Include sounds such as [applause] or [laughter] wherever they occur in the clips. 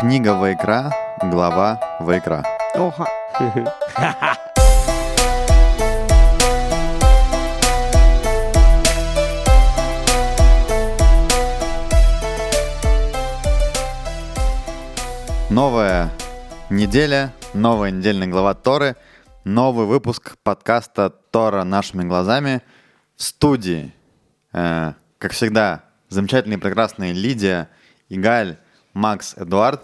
Книга Вайкра, глава Вайкра. Ого. [laughs] Новая неделя, новая недельная глава Торы, новый выпуск подкаста Тора нашими глазами в студии. Э, как всегда, замечательные прекрасные Лидия, Игаль, Макс, Эдуард.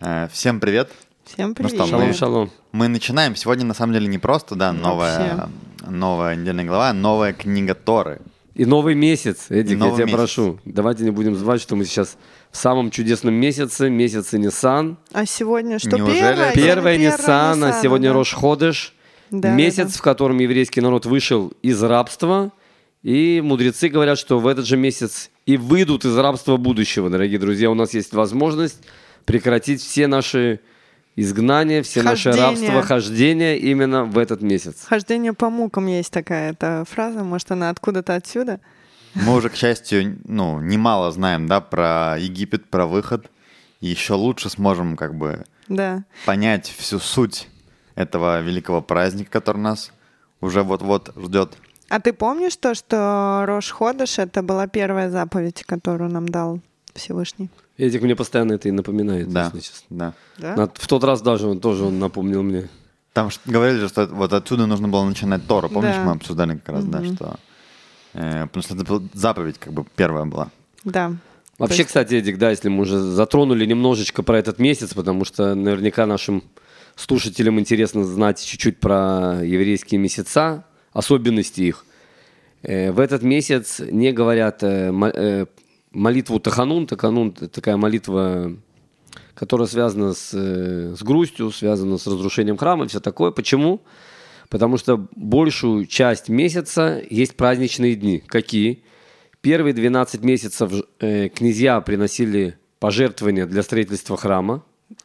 Э, всем привет. Всем Ну привет. что, Шалом, мы, шалом. мы начинаем. Сегодня на самом деле не просто, да, новая, новая недельная глава, а новая книга Торы. И новый месяц, Эдик, И новый я тебя месяц. прошу. Давайте не будем звать, что мы сейчас в самом чудесном месяце, месяце Ниссан. А сегодня что, Неужели первое? Первое Сегодня Ниссан, а сегодня да. Рош Ходыш. Да, месяц, да, да. в котором еврейский народ вышел из рабства. И мудрецы говорят, что в этот же месяц и выйдут из рабства будущего. Дорогие друзья, у нас есть возможность прекратить все наши изгнания, все наши Хождения. рабства, хождения именно в этот месяц. Хождение по мукам есть такая эта фраза, может, она откуда-то отсюда? Мы уже, к счастью, ну, немало знаем, да, про Египет, про выход. И еще лучше сможем, как бы, Да. понять всю суть этого великого праздника, который нас уже вот-вот ждет. А ты помнишь то, что Рош Ходыш — это была первая заповедь, которую нам дал Всевышний? Эдик мне постоянно это и напоминает, Да, если честно. да. Да? В тот раз даже он тоже он напомнил мне. Там говорили, же, что вот отсюда нужно было начинать Тору. Помнишь, Да. мы обсуждали как раз, да, что... э, потому что это была заповедь как бы первая была. Да. Вообще, есть- кстати, Эдик, да, если мы уже затронули немножечко про этот месяц, потому что наверняка нашим слушателям интересно знать чуть-чуть про еврейские месяца, особенности их. Э, В этот месяц не говорят э, э, молитву Таханун. Таханун – такая молитва, которая связана с, с грустью, связана с разрушением храма и все такое. Почему? Потому что большую часть месяца есть праздничные дни. Какие? Первые 12 месяцев князья приносили пожертвования для строительства храма.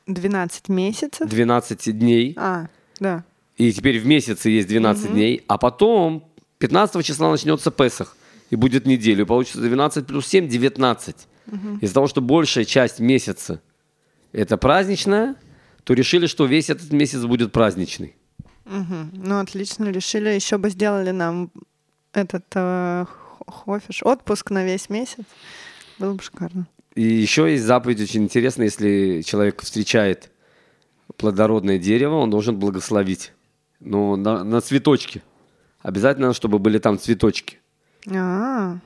12 месяцев? 12 дней. А, да. И теперь в месяце есть 12 дней. А потом 15 числа начнется Песах. И будет неделю. Получится 12 плюс 7 – 19. Из-за того, что большая часть месяца это праздничная, то решили, что весь этот месяц будет праздничный. Мгм. Ну, отлично, решили. Еще бы сделали нам этот э, хофиш, отпуск на весь месяц. Было бы шикарно. И еще есть заповедь очень интересная, если человек встречает плодородное дерево, он должен благословить. Ну, на, на цветочки. Обязательно, чтобы были там цветочки. А,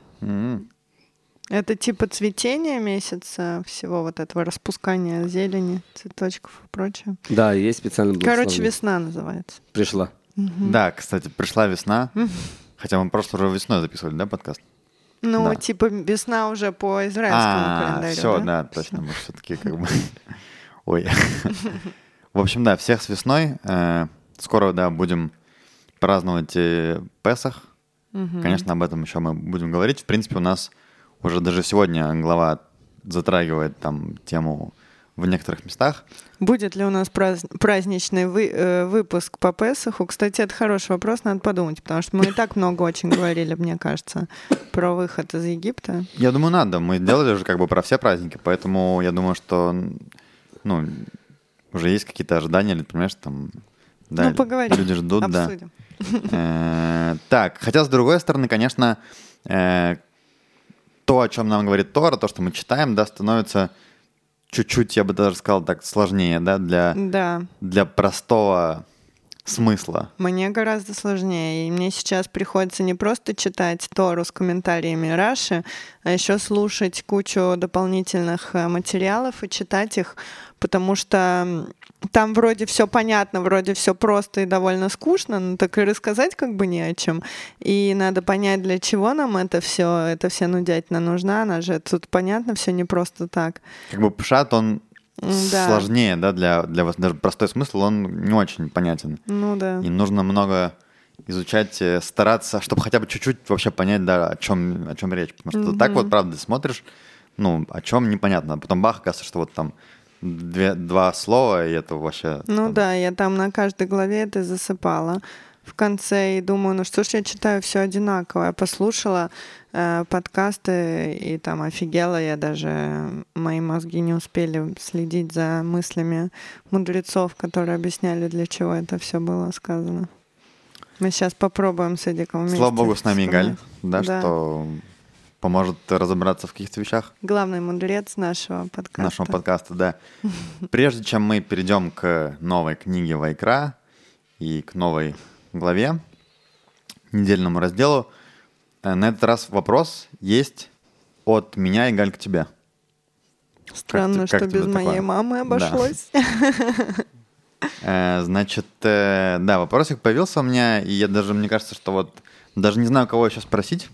это типа цветение месяца всего вот этого распускания зелени, цветочков и прочее. Да, есть специально Короче, весна называется. Пришла. Да, кстати, пришла весна. Хотя мы просто уже весной записывали, да, подкаст? Ну, Да. типа весна уже по израильскому А, календарю. все, да? да, точно, мы все-таки как бы... [laughs] Ой. [laughs] В общем, да, всех с весной. Скоро, да, будем праздновать э, Песах. Конечно, об этом еще мы будем говорить. В принципе, у нас уже даже сегодня глава затрагивает там тему в некоторых местах. Будет ли у нас празд- праздничный вы- э, выпуск по Песаху? Кстати, это хороший вопрос, надо подумать, потому что мы и так много очень говорили, мне кажется, про выход из Египта. Я думаю, надо. Мы делали уже как бы про все праздники, поэтому я думаю, что ну, уже есть какие-то ожидания, или, понимаешь, там... Да, ну, поговорим, Люди ждут, да. обсудим. Э, Так, хотя с другой стороны, конечно, э, то, о чем нам говорит Тора, то, что мы читаем, да, становится чуть-чуть, я бы даже сказал так, сложнее, да, для, Да, для простого смысла. мне гораздо сложнее. И мне сейчас приходится не просто читать Тору с комментариями Раши, а еще слушать кучу дополнительных э, материалов и читать их, потому что там вроде все понятно, вроде все просто и довольно скучно, но так и рассказать как бы не о чем. И надо понять, для чего нам это все, это вся нудятина нужна, она же тут понятно все не просто так. Как бы пшат, он да. сложнее, да, для, для вас, даже простой смысл, он не очень понятен. Ну да. И нужно много изучать, э, стараться, чтобы хотя бы чуть-чуть вообще понять, да, о чем, о чем речь. Потому что так вот, правда, смотришь, ну, о чем непонятно. А потом бах, оказывается, что вот там две, два слова, и это вообще... Ну там, да, я там на каждой главе это засыпала. В конце и думаю, ну что ж я читаю все одинаково. Я послушала э, подкасты и там офигела я даже, мои мозги не успели следить за мыслями мудрецов, которые объясняли, для чего это все было сказано. Мы сейчас попробуем с Эдиком вместе. Слава богу, с нами Игаль, да, Да. что поможет разобраться в каких-то вещах Главный мудрец нашего подкаста. нашего подкаста, да. Прежде чем мы перейдем к новой книге Вайкра и к новой главе, недельному разделу, э, на этот раз вопрос есть от меня, Игаль, к тебе. Странно, Как как что тебе без моей такое? мамы Да. обошлось. [laughs] [laughs] Э, Значит, э, да, вопросик появился у меня, и я даже, мне кажется, что вот даже не знаю, кого сейчас спросить.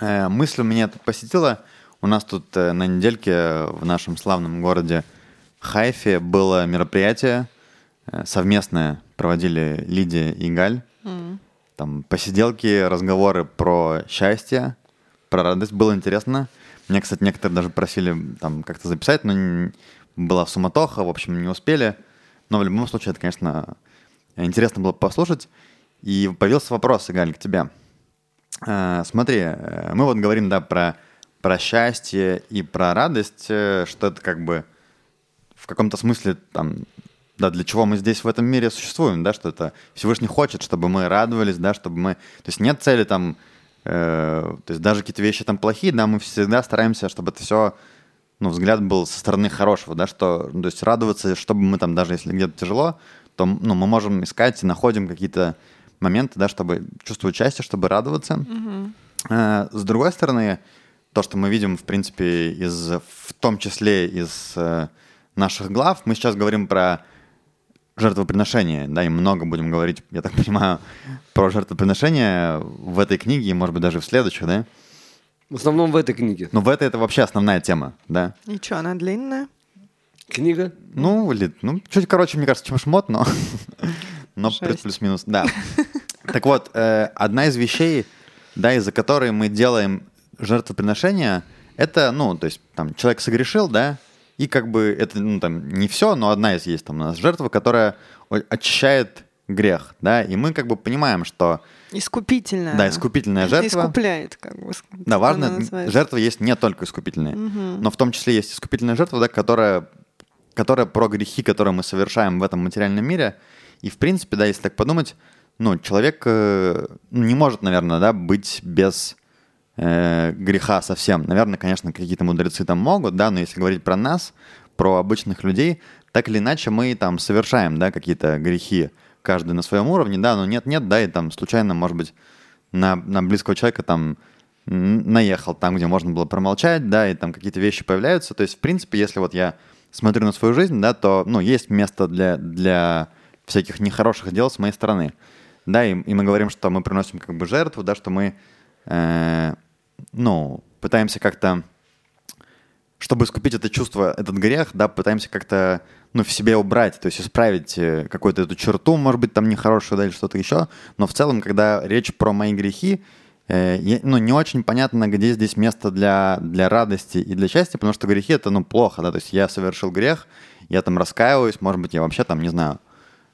Мысль у меня тут посетила. У нас тут на недельке в нашем славном городе Хайфе было мероприятие совместное, проводили Лидия и Галь. Там посиделки, разговоры про счастье, про радость. Было интересно. Мне, кстати, некоторые даже просили там как-то записать, но была суматоха, в общем, не успели. Но в любом случае, это, конечно, интересно было послушать. И появился вопрос, Галь, к тебе. Э, Смотри, э, мы вот говорим, да, про, про счастье и про радость, э, что это как бы в каком-то смысле там, да, для чего мы здесь в этом мире существуем, да, что это Всевышний хочет, чтобы мы радовались, да, чтобы мы, то есть нет цели там, э, то есть даже какие-то вещи там плохие, да, мы всегда стараемся, чтобы это все, ну, взгляд был со стороны хорошего, да, что, ну, то есть радоваться, чтобы мы там, даже если где-то тяжело, то, ну, мы можем искать и находим какие-то моменты, да, чтобы чувствовать счастье, чтобы радоваться. Э, С другой стороны, то, что мы видим, в принципе, из, в том числе из э, наших глав, мы сейчас говорим про жертвоприношение, да, и много будем говорить, я так понимаю, про жертвоприношение в этой книге, и, может быть, даже в следующих, да? В основном в этой книге. Но в этой это вообще основная тема, да? И что, она длинная? Книга. Ну, или, ну, чуть короче, мне кажется, чем шмот, но, но плюс-минус, да. Так вот, э, одна из вещей, да, из-за которой мы делаем жертвоприношение, это, ну, то есть, там, человек согрешил, да, и как бы это, ну, там, не все, но одна из есть там у нас жертва, которая очищает грех, да, и мы как бы понимаем, что, Искупительная. да, искупительная жертва, Искупляет, как бы. да, важно, жертва есть не только искупительная, но в том числе есть искупительная жертва, да, которая, которая про грехи, которые мы совершаем в этом материальном мире. И, в принципе, да, если так подумать, ну, человек э, ну, не может, наверное, да, быть без э, греха совсем. Наверное, конечно, какие-то мудрецы там могут, да, но если говорить про нас, про обычных людей, так или иначе мы там совершаем, да, какие-то грехи, каждый на своем уровне, да, но нет-нет, да, и там случайно, может быть, на, на близкого человека там наехал там, где можно было промолчать, да, и там какие-то вещи появляются. То есть, в принципе, если вот я смотрю на свою жизнь, да, то, ну, есть место для, для всяких нехороших дел с моей стороны. Да, и, и мы говорим, что мы приносим как бы жертву, да, что мы, э, ну, пытаемся как-то, чтобы искупить это чувство, этот грех, да, пытаемся как-то, ну, в себе убрать, то есть исправить э, какую-то эту черту, может быть, там нехорошую, да, или что-то еще. Но в целом, когда речь про мои грехи, э, ну, не очень понятно, где здесь место для, для радости и для счастья, потому что грехи — это, ну, плохо, да, то есть я совершил грех, я там раскаиваюсь, может быть, я вообще там, не знаю,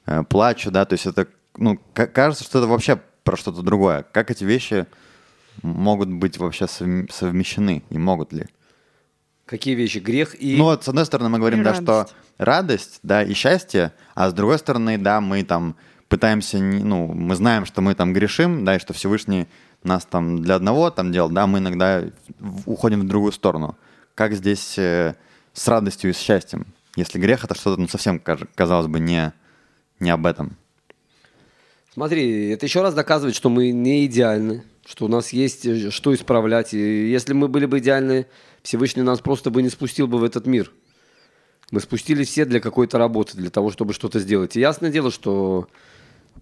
э, плачу, да, то есть это, ну, ка- кажется, что это вообще про что-то другое. Как эти вещи могут быть вообще совм- совмещены и могут ли? Какие вещи? Грех и... Ну вот, с одной стороны, мы говорим, да, что радость. да, и счастье, а с другой стороны, да, мы там пытаемся, ну, мы знаем, что мы там грешим, да, и что Всевышний нас там для одного там делал, да, мы иногда уходим в другую сторону. Как здесь э, с радостью и с счастьем? Если грех это что-то, ну, совсем, казалось бы, не, не об этом. Смотри, это еще раз доказывает, что мы не идеальны, что у нас есть э, что исправлять. И если мы были бы идеальны, Всевышний нас просто бы не спустил бы в этот мир. Мы спустились все для какой-то работы, для того, чтобы что-то сделать. И ясное дело, что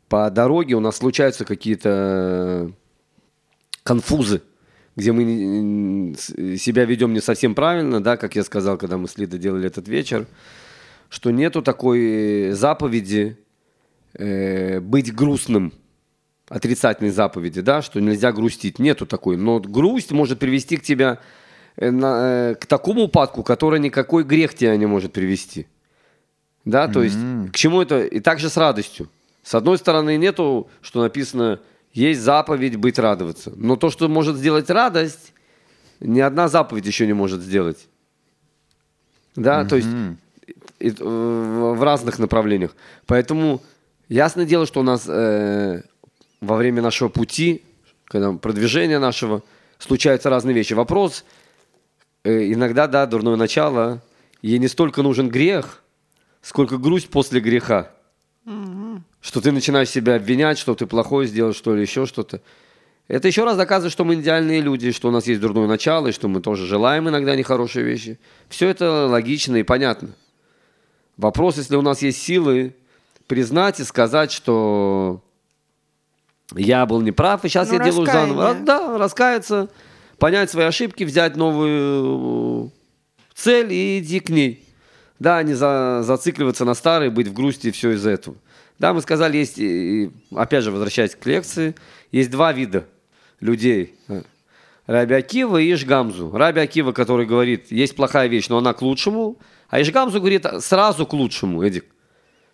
по дороге у нас случаются какие-то конфузы, где мы себя ведем не совсем правильно, да, как я сказал, когда мы с Лидой делали этот вечер, что нету такой заповеди э, быть грустным, отрицательной заповеди, да, что нельзя грустить, нету такой. Но грусть может привести к тебя э, на- э, к такому упадку, который никакой грех тебя не может привести. Да, то есть к чему это? И также с радостью. С одной стороны, нету, что написано, есть заповедь быть радоваться. Но то, что может сделать радость, ни одна заповедь еще не может сделать. Да, mm-hmm. то есть и, и, в разных направлениях. Поэтому ясное дело, что у нас э, во время нашего пути, когда продвижения нашего, случаются разные вещи. Вопрос, э, иногда, да, дурное начало, ей не столько нужен грех, сколько грусть после греха. Что ты начинаешь себя обвинять, что ты плохое сделал, что ли, еще что-то. Это еще раз доказывает, что мы идеальные люди, что у нас есть дурное начало, и что мы тоже желаем иногда нехорошие вещи. Все это логично и понятно. Вопрос, если у нас есть силы признать и сказать, что я был неправ, и сейчас ну, я делаю заново. Да, раскаяться, понять свои ошибки, взять новую цель и идти к ней. Да, не за, зацикливаться на старой, быть в грусти и все из этого. Да, мы сказали, есть, опять же, возвращаясь к лекции, есть два вида людей. Раби Акива и Ишгамзу. Раби Акива, который говорит, есть плохая вещь, но она к лучшему, а Ишгамзу говорит сразу к лучшему, Эдик.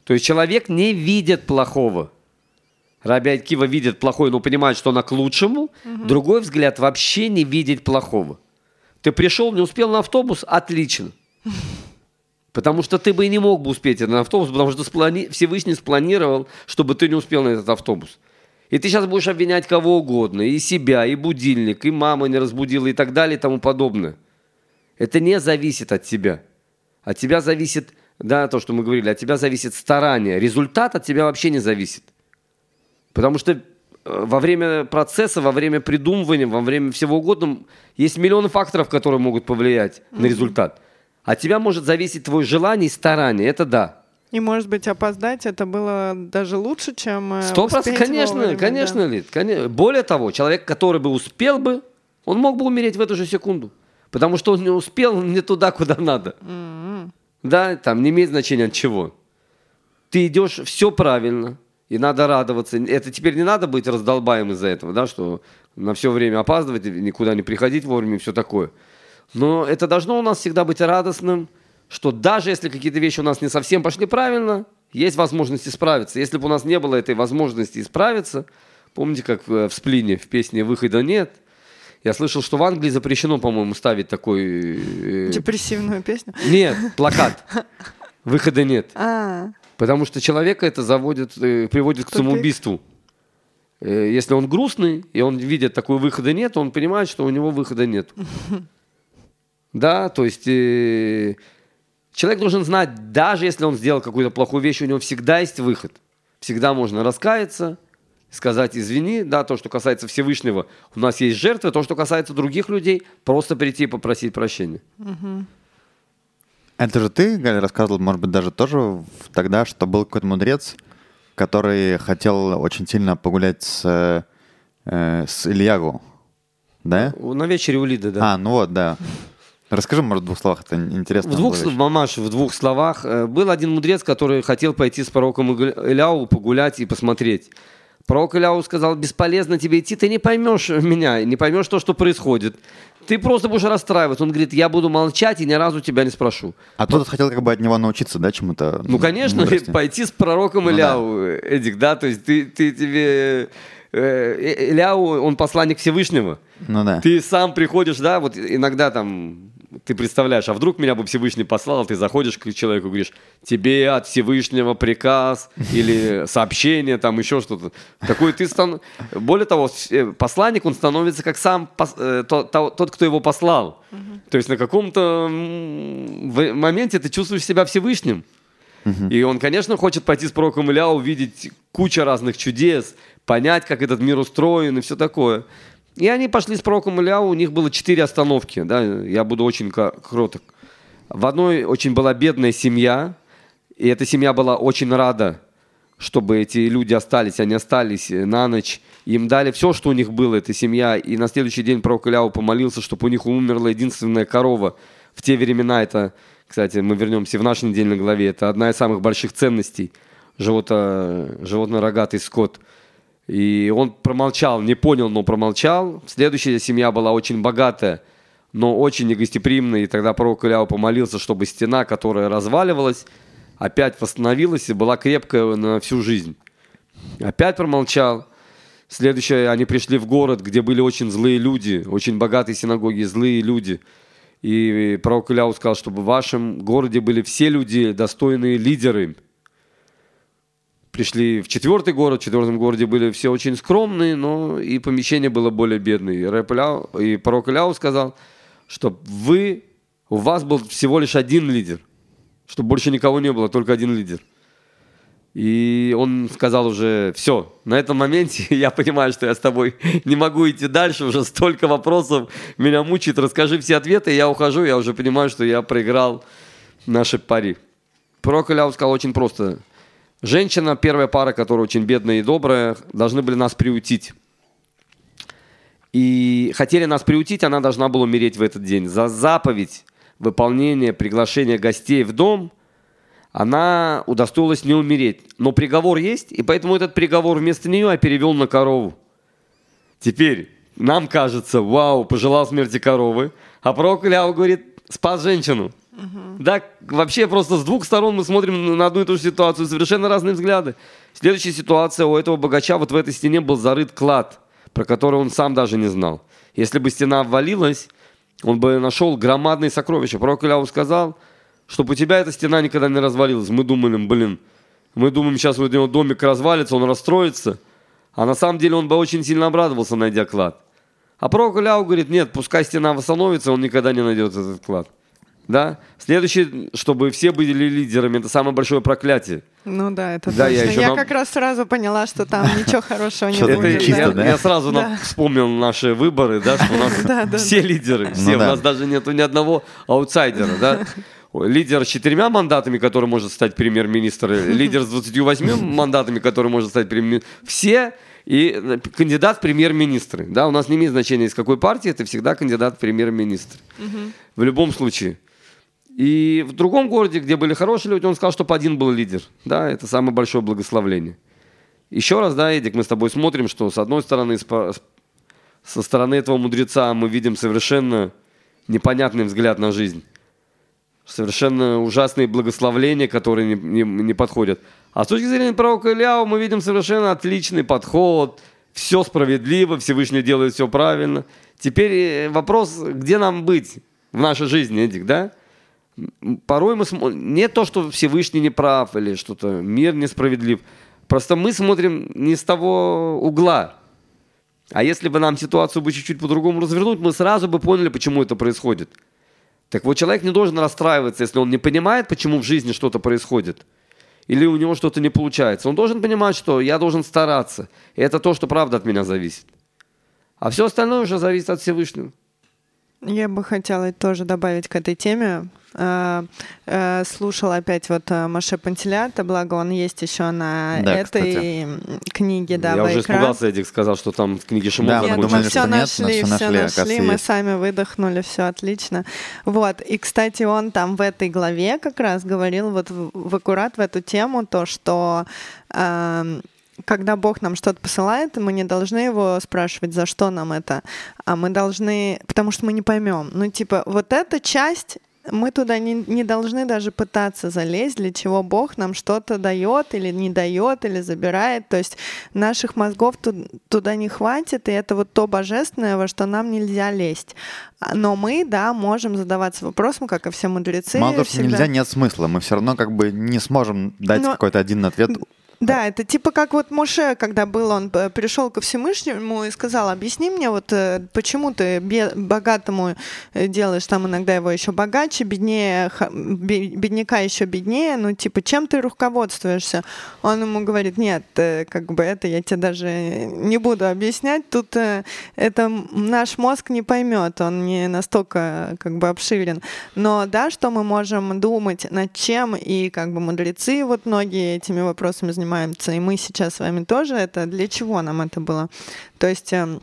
То есть человек не видит плохого. Раби Акива видит плохое, но понимает, что она к лучшему. Угу. Другой взгляд вообще не видит плохого. Ты пришел, не успел на автобус, отлично. [laughs] Потому что ты бы и не мог бы успеть на автобус, потому что сплани... Всевышний спланировал, чтобы ты не успел на этот автобус. И ты сейчас будешь обвинять кого угодно, и себя, и будильник, и мама не разбудила, и так далее, и тому подобное. Это не зависит от тебя. От тебя зависит, да, то, что мы говорили, от тебя зависит старание. Результат от тебя вообще не зависит. Потому что э, во время процесса, во время придумывания, во время всего угодно, есть миллионы факторов, которые могут повлиять mm-hmm. на результат. От тебя может зависеть твое желание и старание, это да. И, может быть, опоздать это было даже лучше, чем э, Сто процентов, конечно, вовремя, конечно, да. Лид. Конечно. Более того, человек, который бы успел бы, он мог бы умереть в эту же секунду. Потому что он не успел не туда, куда надо. Mm-hmm. Да, там не имеет значения от чего. Ты идешь все правильно, и надо радоваться. Это теперь не надо быть раздолбаем из-за этого, да, что на все время опаздывать, никуда не приходить вовремя и все такое. Но это должно у нас всегда быть радостным, что даже если какие-то вещи у нас не совсем пошли правильно, есть возможность исправиться. Если бы у нас не было этой возможности исправиться, помните, как в сплине в песне «Выхода нет», я слышал, что в Англии запрещено, по-моему, ставить такой... Э, Депрессивную песню? Нет, плакат. [laughs] Выхода нет. А. Потому что человека это заводит, э, приводит к самоубийству. Э, если он грустный, и он видит, такой выхода нет, он понимает, что у него выхода нет. [laughs] Да, то есть э, человек должен знать, даже если он сделал какую-то плохую вещь, у него всегда есть выход. Всегда можно раскаяться, сказать извини, да, то, что касается Всевышнего, у нас есть жертвы, то, что касается других людей, просто прийти и попросить прощения. Это же ты, Галя, рассказывал, может быть, даже тоже тогда, что был какой-то мудрец, который хотел очень сильно погулять с, э, с Ильягу, да? На вечере у Лиды, да. А, ну вот, да. Расскажи, может, в двух словах, это интересно. В двух, мамаш, в двух словах. Э, был один мудрец, который хотел пойти с пророком Иляу погулять и посмотреть. Пророк Иляу сказал, бесполезно тебе идти, ты не поймешь меня, не поймешь то, что происходит. Ты просто будешь расстраиваться. Он говорит, я буду молчать и ни разу тебя не спрошу. А тот хотел как бы от него научиться, да, чему-то? Ну, конечно, мудрости. [laughs] пойти с пророком ну, Иляу, да. Эдик, да, то есть ты, ты тебе... Э, Иляу, он посланник Всевышнего. Ну да. Ты сам приходишь, да, вот иногда там ты представляешь, а вдруг меня бы Всевышний послал, ты заходишь к человеку и говоришь, тебе от Всевышнего приказ или сообщение, там еще что-то. Такой ты стан... Более того, э, посланник, он становится как сам пос... Э, тот, кто его послал. То есть на каком-то моменте ты чувствуешь себя Всевышним. И он, конечно, хочет пойти с пророком Илья, увидеть кучу разных чудес, понять, как этот мир устроен и все такое. И они пошли с пророком Ильяу, у них было четыре остановки, да, я буду очень кроток. В одной очень была бедная семья, и эта семья была очень рада, чтобы эти люди остались, они остались на ночь. Им дали все, что у них было, эта семья. И на следующий день пророк Иляу помолился, чтобы у них умерла единственная корова. В те времена это, кстати, мы вернемся в нашей недельной главе, это одна из самых больших ценностей. Живото, животно-рогатый скот – и он промолчал, не понял, но промолчал. Следующая семья была очень богатая, но очень негостеприимная. И тогда пророк Ильяу помолился, чтобы стена, которая разваливалась, опять восстановилась и была крепкая на всю жизнь. Опять промолчал. Следующее, они пришли в город, где были очень злые люди, очень богатые синагоги, злые люди. И пророк Иляу сказал, чтобы в вашем городе были все люди, достойные лидеры. Пришли в четвертый город, в четвертом городе были все очень скромные, но и помещение было более бедное. И, Рэп Иляу, и пророк Иляу сказал, что вы, у вас был всего лишь один лидер, чтобы больше никого не было, только один лидер. И он сказал уже, все, на этом моменте [laughs] я понимаю, что я с тобой [laughs] не могу идти дальше, уже столько вопросов меня мучает, расскажи все ответы, я ухожу, я уже понимаю, что я проиграл наши пари. Пророк сказал очень просто. Женщина, первая пара, которая очень бедная и добрая, должны были нас приутить. И хотели нас приутить, она должна была умереть в этот день. За заповедь выполнения приглашения гостей в дом – она удостоилась не умереть. Но приговор есть, и поэтому этот приговор вместо нее я перевел на корову. Теперь нам кажется, вау, пожелал смерти коровы, а пророк Ильяу говорит, спас женщину. Угу. Да, вообще просто с двух сторон мы смотрим на одну и ту же ситуацию, совершенно разные взгляды. Следующая ситуация, у этого богача вот в этой стене был зарыт клад, про который он сам даже не знал. Если бы стена обвалилась, он бы нашел громадные сокровища. Пророк Ильяу сказал – чтобы у тебя эта стена никогда не развалилась. Мы думали, блин, мы думаем, сейчас у него домик развалится, он расстроится. А на самом деле он бы очень сильно обрадовался, найдя клад. А пророк Ляу говорит, нет, пускай стена восстановится, он никогда не найдет этот клад. Да? Следующее, чтобы все были лидерами, это самое большое проклятие. Ну да, это да, точно. Я, я нам... как раз сразу поняла, что там [laughs] ничего хорошего не будет. Чисто, да? Я сразу вспомнил наши выборы, да, что у нас [laughs] все лидеры, все, ну у нас даже нету ни одного аутсайдера, да [laughs] лидер с четырьмя мандатами, который может стать премьер-министром, лидер с 28 мандатами, который может стать премьер-министром. Все и э, кандидат в премьер-министры. Да, у нас не имеет значения, из какой партии, это всегда кандидат в премьер-министр. В любом случае. И в другом городе, где были хорошие люди, он сказал, чтобы один был лидер. Да, это самое большое благословление. Еще раз, да, Эдик, мы с тобой смотрим, что с одной стороны, со стороны этого мудреца мы видим совершенно непонятный взгляд на жизнь совершенно ужасные благословления, которые не, не, не подходят. А с точки зрения пророка Ильяу мы видим совершенно отличный подход, все справедливо, Всевышний делает все правильно. Теперь э, вопрос, где нам быть в нашей жизни, Эдик, да? Порой мы смотрим, не то, что Всевышний не прав или что-то, мир несправедлив. Просто мы смотрим не с того угла. А если бы нам ситуацию бы чуть-чуть по-другому развернуть, мы сразу бы поняли, почему это происходит. Так вот, человек не должен расстраиваться, если он не понимает, почему в жизни что-то происходит. Или у него что-то не получается. Он должен понимать, что я должен стараться. И это то, что правда от меня зависит. А все остальное уже зависит от Всевышнего. Я бы хотела тоже добавить к этой теме. Э, э, слушала опять вот э, Маше Пантелята, благо он есть еще на да, этой кстати. книге, да, Я уже испугался, Эдик сказал, что там в книге Шимон да, мы думали, все нашли, нет, все нашли, нашли мы есть. сами выдохнули, все отлично. Вот, и, кстати, он там в этой главе как раз говорил вот в, в аккурат в эту тему, то, что э, когда Бог нам что-то посылает, мы не должны его спрашивать, за что нам это, а мы должны, потому что мы не поймем. Ну, типа, вот эта часть мы туда не, не должны даже пытаться залезть, для чего Бог нам что-то дает или не дает, или забирает. То есть наших мозгов туда не хватит, и это вот то божественное, во что нам нельзя лезть. Но мы, да, можем задаваться вопросом, как и все мудрецы. Мало того, что нельзя, нет смысла. Мы все равно как бы не сможем дать Но... какой-то один ответ да, это типа как вот Моше, когда был, он э, пришел ко Всевышнему и сказал, объясни мне, вот э, почему ты богатому э, делаешь там иногда его еще богаче, беднее, бедняка еще беднее, ну типа чем ты руководствуешься? Он ему говорит, нет, как бы это я тебе даже не буду объяснять, тут это наш мозг не поймет, он не настолько как бы обширен. Но да, что мы можем думать над чем, и как бы мудрецы вот многие этими вопросами занимаются, занимаемся, и мы сейчас с вами тоже, это для чего нам это было? То есть эм,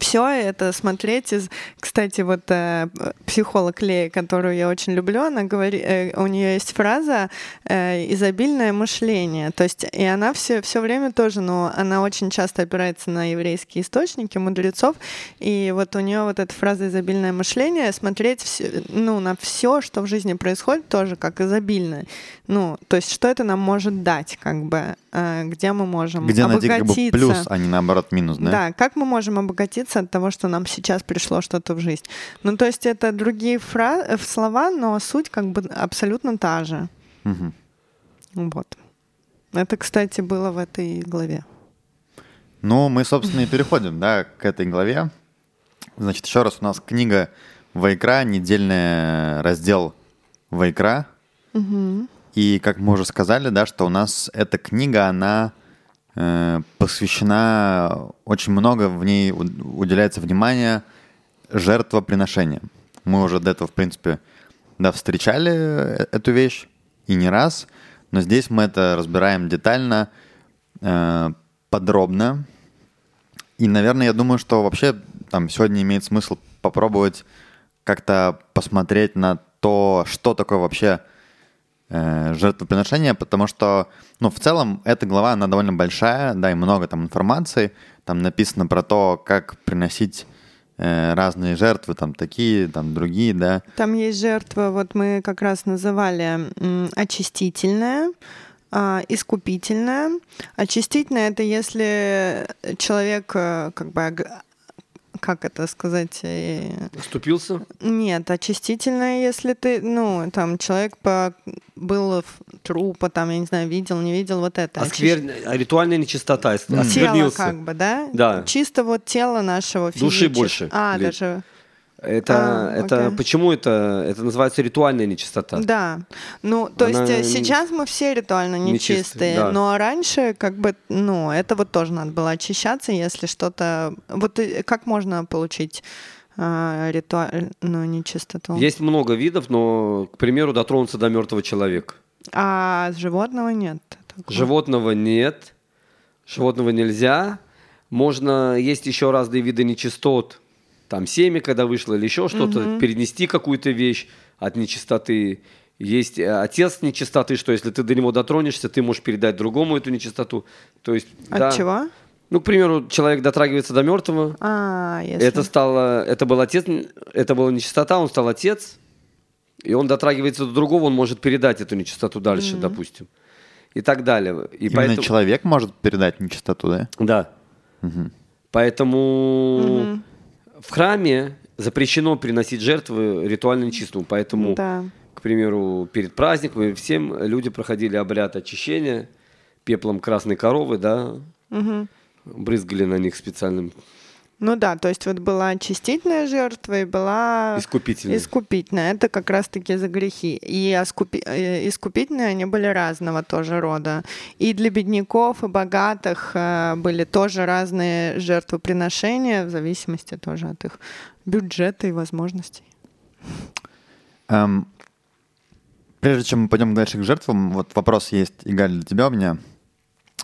все это смотреть из... Кстати, вот э, психолог Лея, которую я очень люблю, она говорит, э, у нее есть фраза э, «изобильное мышление». То есть, и она все, все время тоже, но она очень часто опирается на еврейские источники, мудрецов, и вот у нее вот эта фраза «изобильное мышление», смотреть все, ну, на все, что в жизни происходит, тоже как изобильное. Ну, то есть, что это нам может дать, как бы, где мы можем Где найти обогатиться. как бы плюс, а не наоборот минус, да? Да, как мы можем обогатиться от того, что нам сейчас пришло что-то в жизнь. Ну, то есть это другие фра- э, слова, но суть как бы абсолютно та же. Мгм. Вот. Это, кстати, было в этой главе. Ну, мы, собственно, и переходим, да, к этой главе. Значит, еще раз, у нас книга Вайкра, недельный раздел Вайкра. И, как мы уже сказали, да, что у нас эта книга, она э, посвящена, очень много в ней уделяется внимания жертвоприношениям. Мы уже до этого, в принципе, да, встречали э- эту вещь, и не раз, но здесь мы это разбираем детально, э, подробно. И, наверное, я думаю, что вообще там сегодня имеет смысл попробовать как-то посмотреть на то, что такое вообще э, жертвоприношение, потому что, ну, в целом, эта глава, она довольно большая, да, и много там информации. Там написано про то, как приносить э, разные жертвы, там такие, там другие, да. Там есть жертва, вот мы как раз называли очистительная, а, искупительная. Очистительная это если человек э, как бы как это сказать? э, Оступился? Нет, очистительное, если ты, ну, там человек по, был в трупа, там, я не знаю, видел, не видел, вот это. А, сквер... а ритуальная нечистота. Тело Осквернился. как бы, да? Да. Чисто вот тело нашего Души физичес- больше А, лет. даже... Это, А, это окей. почему это? Это называется ритуальная нечистота. Да. Ну, то Она есть э, сейчас мы все ритуально нечистые, нечистые, да. но раньше как бы, ну, это вот тоже надо было очищаться, если что-то... Вот э, как можно получить ритуальную нечистоту? Есть много видов, но, к примеру, дотронуться до мертвого человека. А животного нет. такого? Животного нет, животного нельзя. Можно, есть еще разные виды нечистот. Там семя, когда вышло, или еще что-то, перенести какую-то вещь от нечистоты. Есть э, отец нечистоты, что если ты до него дотронешься, ты можешь передать другому эту нечистоту. То есть, От да. чего? Ну, к примеру, человек дотрагивается до мертвого, А, если... это стало, это был отец, это была нечистота, он стал отец, и он дотрагивается до другого, он может передать эту нечистоту дальше, допустим, и так далее. И Именно поэтому, человек может передать нечистоту, да? да. Поэтому в храме запрещено приносить жертвы ритуально нечистому, поэтому, Да. к примеру, перед праздником всем люди проходили обряд очищения пеплом красной коровы, да, брызгали на них специальным Ну да, то есть вот была очистительная жертва и была Искупительная. искупительная. Это как раз-таки за грехи. И оскупи- э, искупительные они были разного тоже рода. И для бедняков, и богатых э, были тоже разные жертвоприношения в зависимости тоже от их бюджета и возможностей. Эм, прежде чем мы пойдем дальше к жертвам, вот вопрос есть, Игаль, для тебя у меня.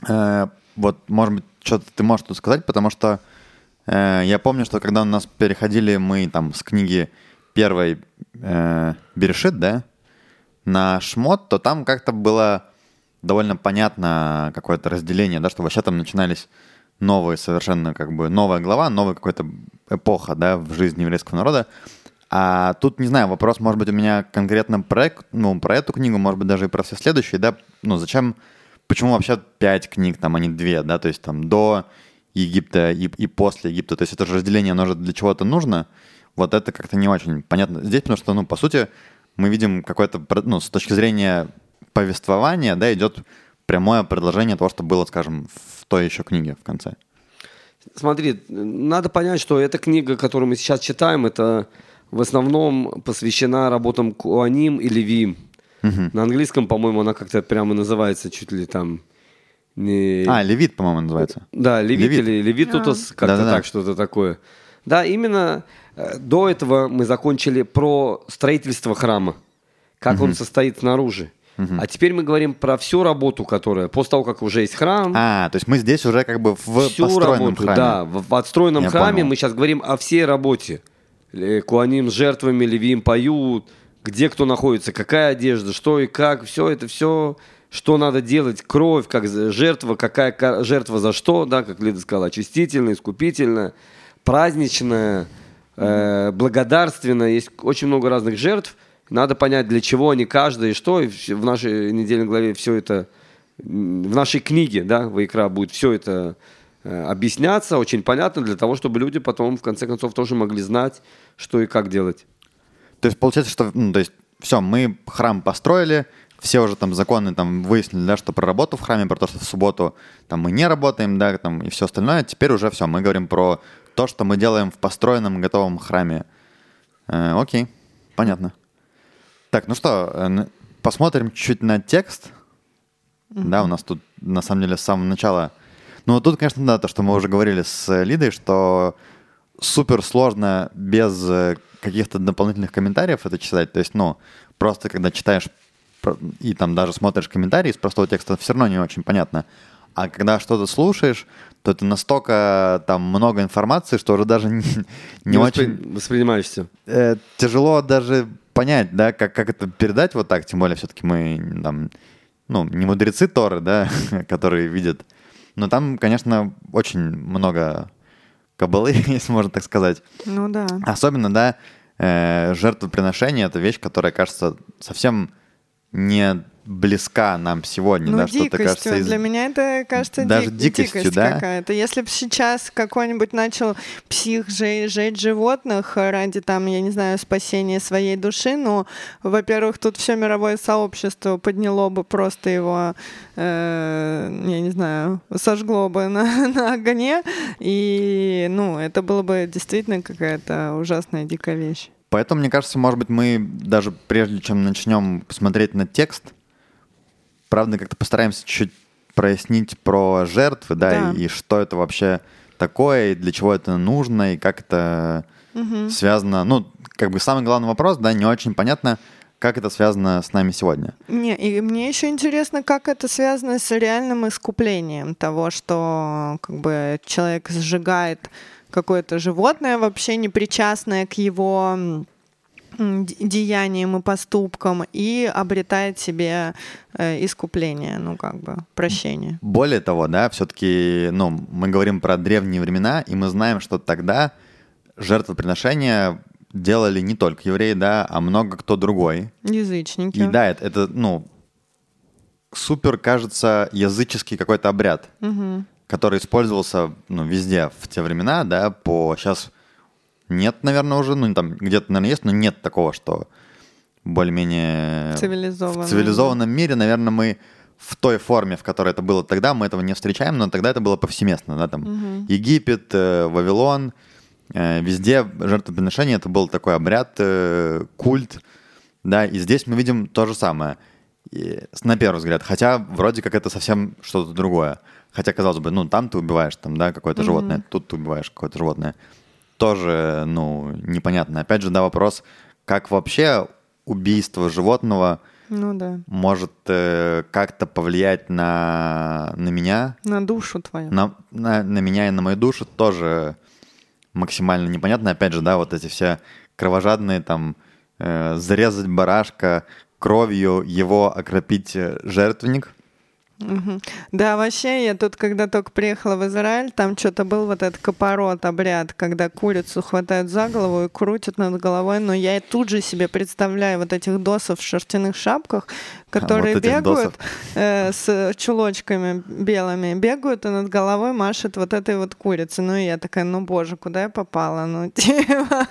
Э, вот, может быть, что-то ты можешь тут сказать, потому что э, я помню, что когда у нас переходили мы там с книги первой э, Берешит, да, на Шмот, то там как-то было довольно понятно какое-то разделение, да, что вообще там начинались новые совершенно как бы новая глава, новая какая-то эпоха, да, в жизни еврейского народа. А тут, не знаю, вопрос, может быть, у меня конкретно про, ну, про эту книгу, может быть, даже и про все следующие, да, ну, зачем, почему вообще пять книг, там, а не две, да, то есть там до Египта и, и после Египта, то есть это же разделение, оно же для чего-то нужно, вот это как-то не очень понятно здесь, потому что, ну, по сути, мы видим какое-то, ну, с точки зрения повествования, да, идет прямое продолжение того, что было, скажем, в той еще книге в конце. Смотри, надо понять, что эта книга, которую мы сейчас читаем, это в основном посвящена работам Куаним и Левиим. На английском, по-моему, она как-то прямо называется чуть ли там... Не... А, Левит, по-моему, называется. Да, левит, Левит. или левитутас, как-то Да-да-да. так, что-то такое. Да, именно э, до этого мы закончили про строительство храма, как он состоит снаружи. А теперь мы говорим про всю работу, которая после того, как уже есть храм. А, то есть мы здесь уже как бы в всю построенном работу, храме. да, в, в отстроенном Я храме понял. мы сейчас говорим о всей работе. Куаним с жертвами, левиим поют, где кто находится, какая одежда, что и как, все это все, что надо делать, кровь, как жертва, какая ка- жертва за что, да, как Лида сказала, очистительная, искупительная, праздничная, э, благодарственная, есть очень много разных жертв, надо понять, для чего они каждая и что, и в нашей недельной главе все это, в нашей книге, да, Вайкра будет все это э, объясняться, очень понятно, для того, чтобы люди потом, в конце концов, тоже могли знать, что и как делать. То есть получается, что, ну, то есть, все, мы храм построили, все уже там законы там выяснили, да, что про работу в храме, про то, что в субботу там мы не работаем, да, там и все остальное. Теперь уже все, мы говорим про то, что мы делаем в построенном готовом храме. Э, окей, понятно. Так, ну что, э, посмотрим чуть на текст. Да, у нас тут на самом деле с самого начала. Ну, тут, конечно, да, то, что мы уже говорили с Лидой, что супер сложно без э, каких-то дополнительных комментариев это читать. То есть, ну, просто когда читаешь и там даже смотришь комментарии из простого текста, все равно не очень понятно. А когда что-то слушаешь, то это настолько там много информации, что уже даже [laughs] не, не воспри- очень воспринимаешь все. э, тяжело даже понять, да, как, как это передать вот так, тем более все-таки мы там, ну, не мудрецы Торы, да, [laughs] которые видят. Но там, конечно, очень много кабалы, [laughs] если можно так сказать. Ну да. Особенно, да, э, жертвоприношение — это вещь, которая кажется совсем не близка нам сегодня, Ну, да, что-то кажется из... Для меня это кажется Даже дик- дикостью, дикость да? какая-то. Если бы сейчас какой-нибудь начал псих же- жечь животных ради, там, я не знаю, спасения своей души, ну, во-первых, тут все мировое сообщество подняло бы просто его, э, я не знаю, сожгло бы на, [laughs] на огне, и, ну, это было бы действительно какая-то ужасная дикая вещь. Поэтому, мне кажется, может быть, мы даже прежде чем начнем смотреть на текст, правда, как-то постараемся чуть прояснить про жертвы, да, Да. И, и что это вообще такое, и для чего это нужно, и как это связано. Ну, как бы самый главный вопрос, да, не очень понятно, как это связано с нами сегодня. Не, и мне еще интересно, как это связано с реальным искуплением того, что как бы человек сжигает какое-то животное, вообще не причастное к его деяниям и поступкам, и обретает себе э, искупление, ну как бы прощение. Более того, да, все-таки, ну, мы говорим про древние времена, и мы знаем, что тогда жертвоприношения делали не только евреи, да, а много кто другой. Язычники. И да, это, это, ну, супер, кажется, языческий какой-то обряд, который использовался, ну, везде в те времена, да, по сейчас нет, наверное, уже, ну, там где-то, наверное, есть, но нет такого, что более-менее в цивилизованном. мире, наверное, мы в той форме, в которой это было тогда, мы этого не встречаем, но тогда это было повсеместно, да, там Египет, э, Вавилон, э, везде жертвоприношение это был такой обряд, э, культ, да, и здесь мы видим то же самое, И на первый взгляд, хотя вроде как это совсем что-то другое, хотя казалось бы, ну там ты убиваешь там, да, какое-то животное, тут ты убиваешь какое-то животное, тоже, ну, непонятно. Опять же, да, вопрос, как вообще убийство животного Ну да. может э, как-то повлиять на, на меня, На душу твою. на, на, на меня и на мою душу тоже максимально непонятно. Опять же, да, вот эти все кровожадные там э, зарезать барашка кровью, его окропить э, жертвенник. Мгм. Да, вообще, я тут, когда только приехала в Израиль, там что-то был вот этот копорот обряд, когда курицу хватают за голову и крутят над головой, но я и тут же себе представляю вот этих досов в шерстяных шапках, которые вот этих бегают э, с чулочками белыми, бегают и над головой машет вот этой вот курицей. Ну и я такая, ну боже, куда я попала? Ну [laughs] типа,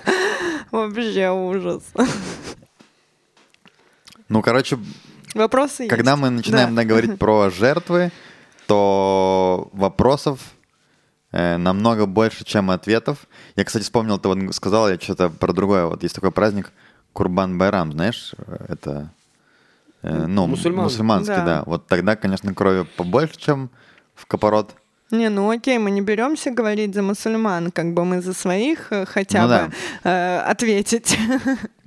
вообще ужас. Ну, короче, Вопросы есть? когда мы начинаем Да. да, говорить [laughs] про жертвы, то вопросов э, намного больше, чем ответов. Я, кстати, вспомнил, ты вот сказал, я что-то про другое. Вот есть такой праздник Курбан Байрам, знаешь, это э, ну, Мусульман. мусульманский, Да. да. Вот тогда, конечно, крови побольше, чем в Капорот. Не, ну окей, мы не беремся говорить за мусульман, как бы мы за своих э, хотя Ну бы э, ответить. [laughs]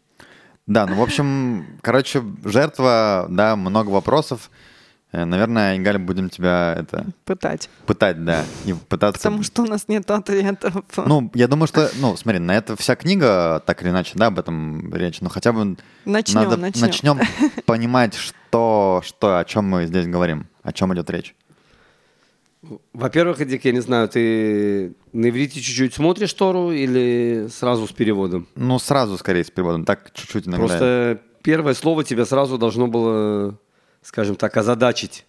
Да, ну, в общем, короче, жертва, да, много вопросов. Э, Наверное, Игаль, будем тебя это Пытать. пытать, да, и пытаться... Потому что у нас нет ответов. Ну, я думаю, что, ну, смотри, на это вся книга, так или иначе, да, об этом речь, но хотя бы Начнем, надо начнем. начнем понимать, что, что, о чем мы здесь говорим, о чем идет речь. Во-первых, Эдик, я не знаю, ты на иврите чуть-чуть смотришь Тору или сразу с переводом? Ну, сразу, скорее, с переводом, так чуть-чуть иногда. Просто первое слово тебя сразу должно было, скажем так, озадачить.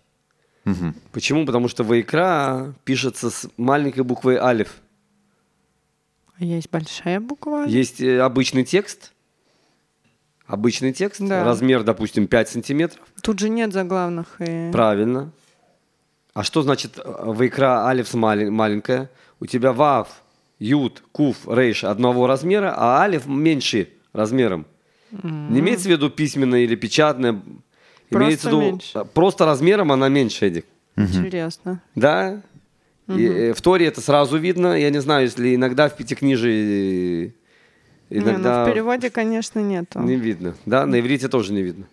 Мгм. Почему? Потому что Вайкра пишется с маленькой буквой Алиф. Есть большая буква. Есть э, обычный текст, обычный текст, Да. размер, допустим, 5 сантиметров. Тут же нет заглавных. И... Правильно. А что значит э, Вайкра Алиф малень- маленькая? У тебя Вав, Ют, Куф, Рейш одного размера, а Алиф меньше размером. Не имеется в виду письменная или печатная. Имеется в виду меньше. э, просто размером она меньше, Эдик. Интересно. Да? И, э, в Торе это сразу видно. Я не знаю, если иногда в Пятикнижии э, Не, иногда ну в переводе, конечно, нету. не видно. Да, на иврите тоже не видно.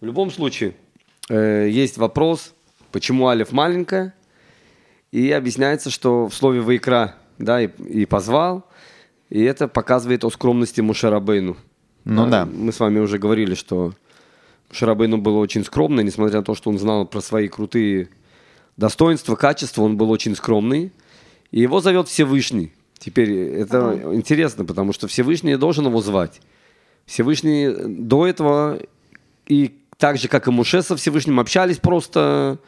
В любом случае, э, есть вопрос, почему алиф маленькая. И объясняется, что в слове «вайкра» да, и, и «позвал», и это показывает о скромности Мушарабейну. Ну да. Мы с вами уже говорили, что Мушарабейну был очень скромный, несмотря на то, что он знал про свои крутые достоинства, качества, он был очень скромный. И его зовет Всевышний. Теперь это интересно, потому что Всевышний должен его звать. Всевышний до этого и так же, как и Муше со Всевышним общались просто,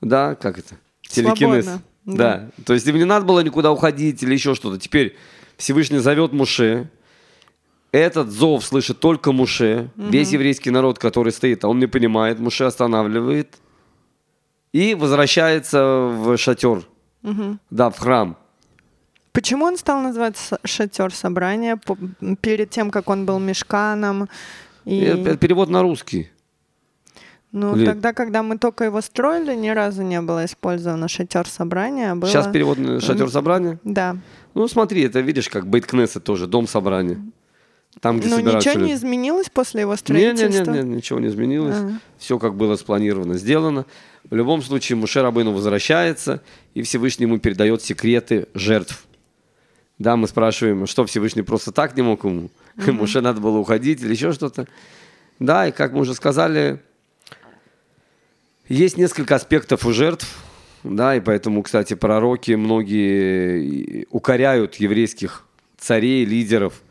да, как это? Телекинез. Свободно, Да. То есть им не надо было никуда уходить или еще что-то. Теперь Всевышний зовет Муше. Этот зов слышит только Муше. Весь еврейский народ, который стоит, а он не понимает. Муше останавливает и возвращается в шатер. Да, в храм. Почему он стал называться шатер собрания перед тем, как он был мешканом? И, Это перевод на русский. Ну, или- тогда, когда мы только его строили, ни разу не было использовано шатер собрания. а Было... Сейчас перевод на шатер собрания. Да. Ну, смотри, это видишь, как Бейт-Кнессет тоже, дом собрания. Там, где Но собираются ничего не люди. изменилось после его Не, строительства? не, не, не, ничего не изменилось. А. Все как было спланировано, сделано. В любом случае, Муше Рабыну возвращается, и Всевышний ему передает секреты жертв. Да, мы спрашиваем, что Всевышний просто так не мог ему? Муше надо было уходить или еще что-то. Да, и как мы уже сказали, есть несколько аспектов у жертв, да, и поэтому, кстати, пророки многие укоряют еврейских царей, лидеров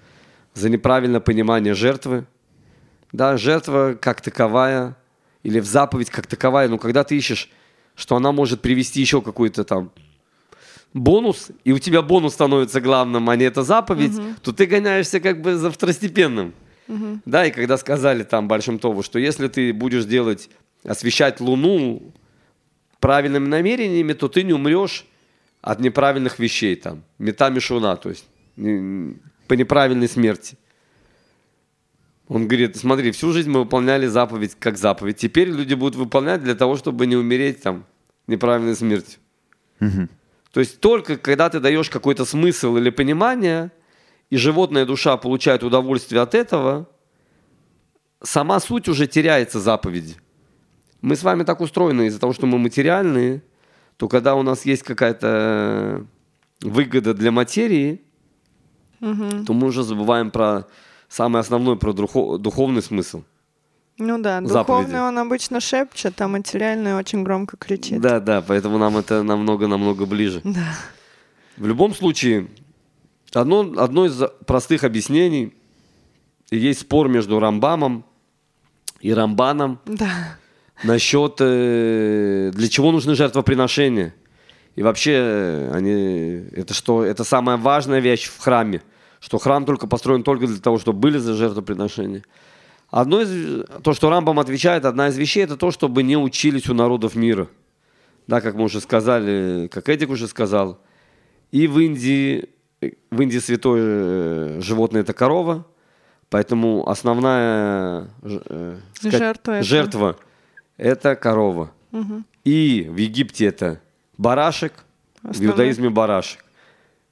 за неправильное понимание жертвы. Да, жертва как таковая, или в заповедь как таковая, но когда ты ищешь, что она может привести еще какой-то там бонус, и у тебя бонус становится главным, а не эта заповедь, то ты гоняешься как бы за второстепенным. Да, и когда сказали там Большим Тову, что если ты будешь делать, освещать Луну правильными намерениями, то ты не умрешь от неправильных вещей там. Мета мишуна, то есть по неправильной смерти. Он говорит, смотри, всю жизнь мы выполняли заповедь как заповедь. Теперь люди будут выполнять для того, чтобы не умереть там неправильной смертью. То есть только когда ты даешь какой-то смысл или понимание, и животная душа получает удовольствие от этого, сама суть уже теряется заповеди. Мы с вами так устроены из-за того, что мы материальные, то когда у нас есть какая-то выгода для материи, то мы уже забываем про самый основной, про духо- духовный смысл. Ну да, Заповеди. духовный он обычно шепчет, а материальный очень громко кричит. Да, да, поэтому нам это намного-намного ближе. Да. В любом случае, одно, одно из простых объяснений, есть спор между Рамбамом и Рамбаном Да. Насчет, э, для чего нужны жертвоприношения. И вообще, э, они, это что, это самая важная вещь в храме, что храм только построен только для того, чтобы были за жертвоприношения. Одно из, то, что Рамбам отвечает, одна из вещей, это то, чтобы не учились у народов мира. Да, как мы уже сказали, как Эдик уже сказал, и в Индии, в Индии святое э, животное это корова, поэтому основная э, сказать, Жертва жертва это корова. И в Египте это барашек, в Основной. иудаизме барашек.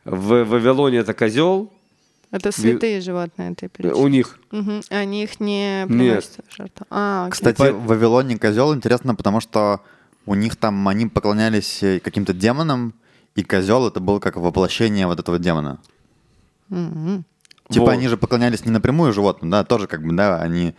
В Вавилоне это козел, Это святые животные, ты У перечислил. них. Мгм. Они их не Нет. приносят в жертву. А, окей. Кстати, По- в Вавилоне козел интересно, потому что у них там они поклонялись э, каким-то демонам, и козел это был как воплощение вот этого демона. Мгм. Типа Вот. они же поклонялись не напрямую животным, да, тоже как бы, да, они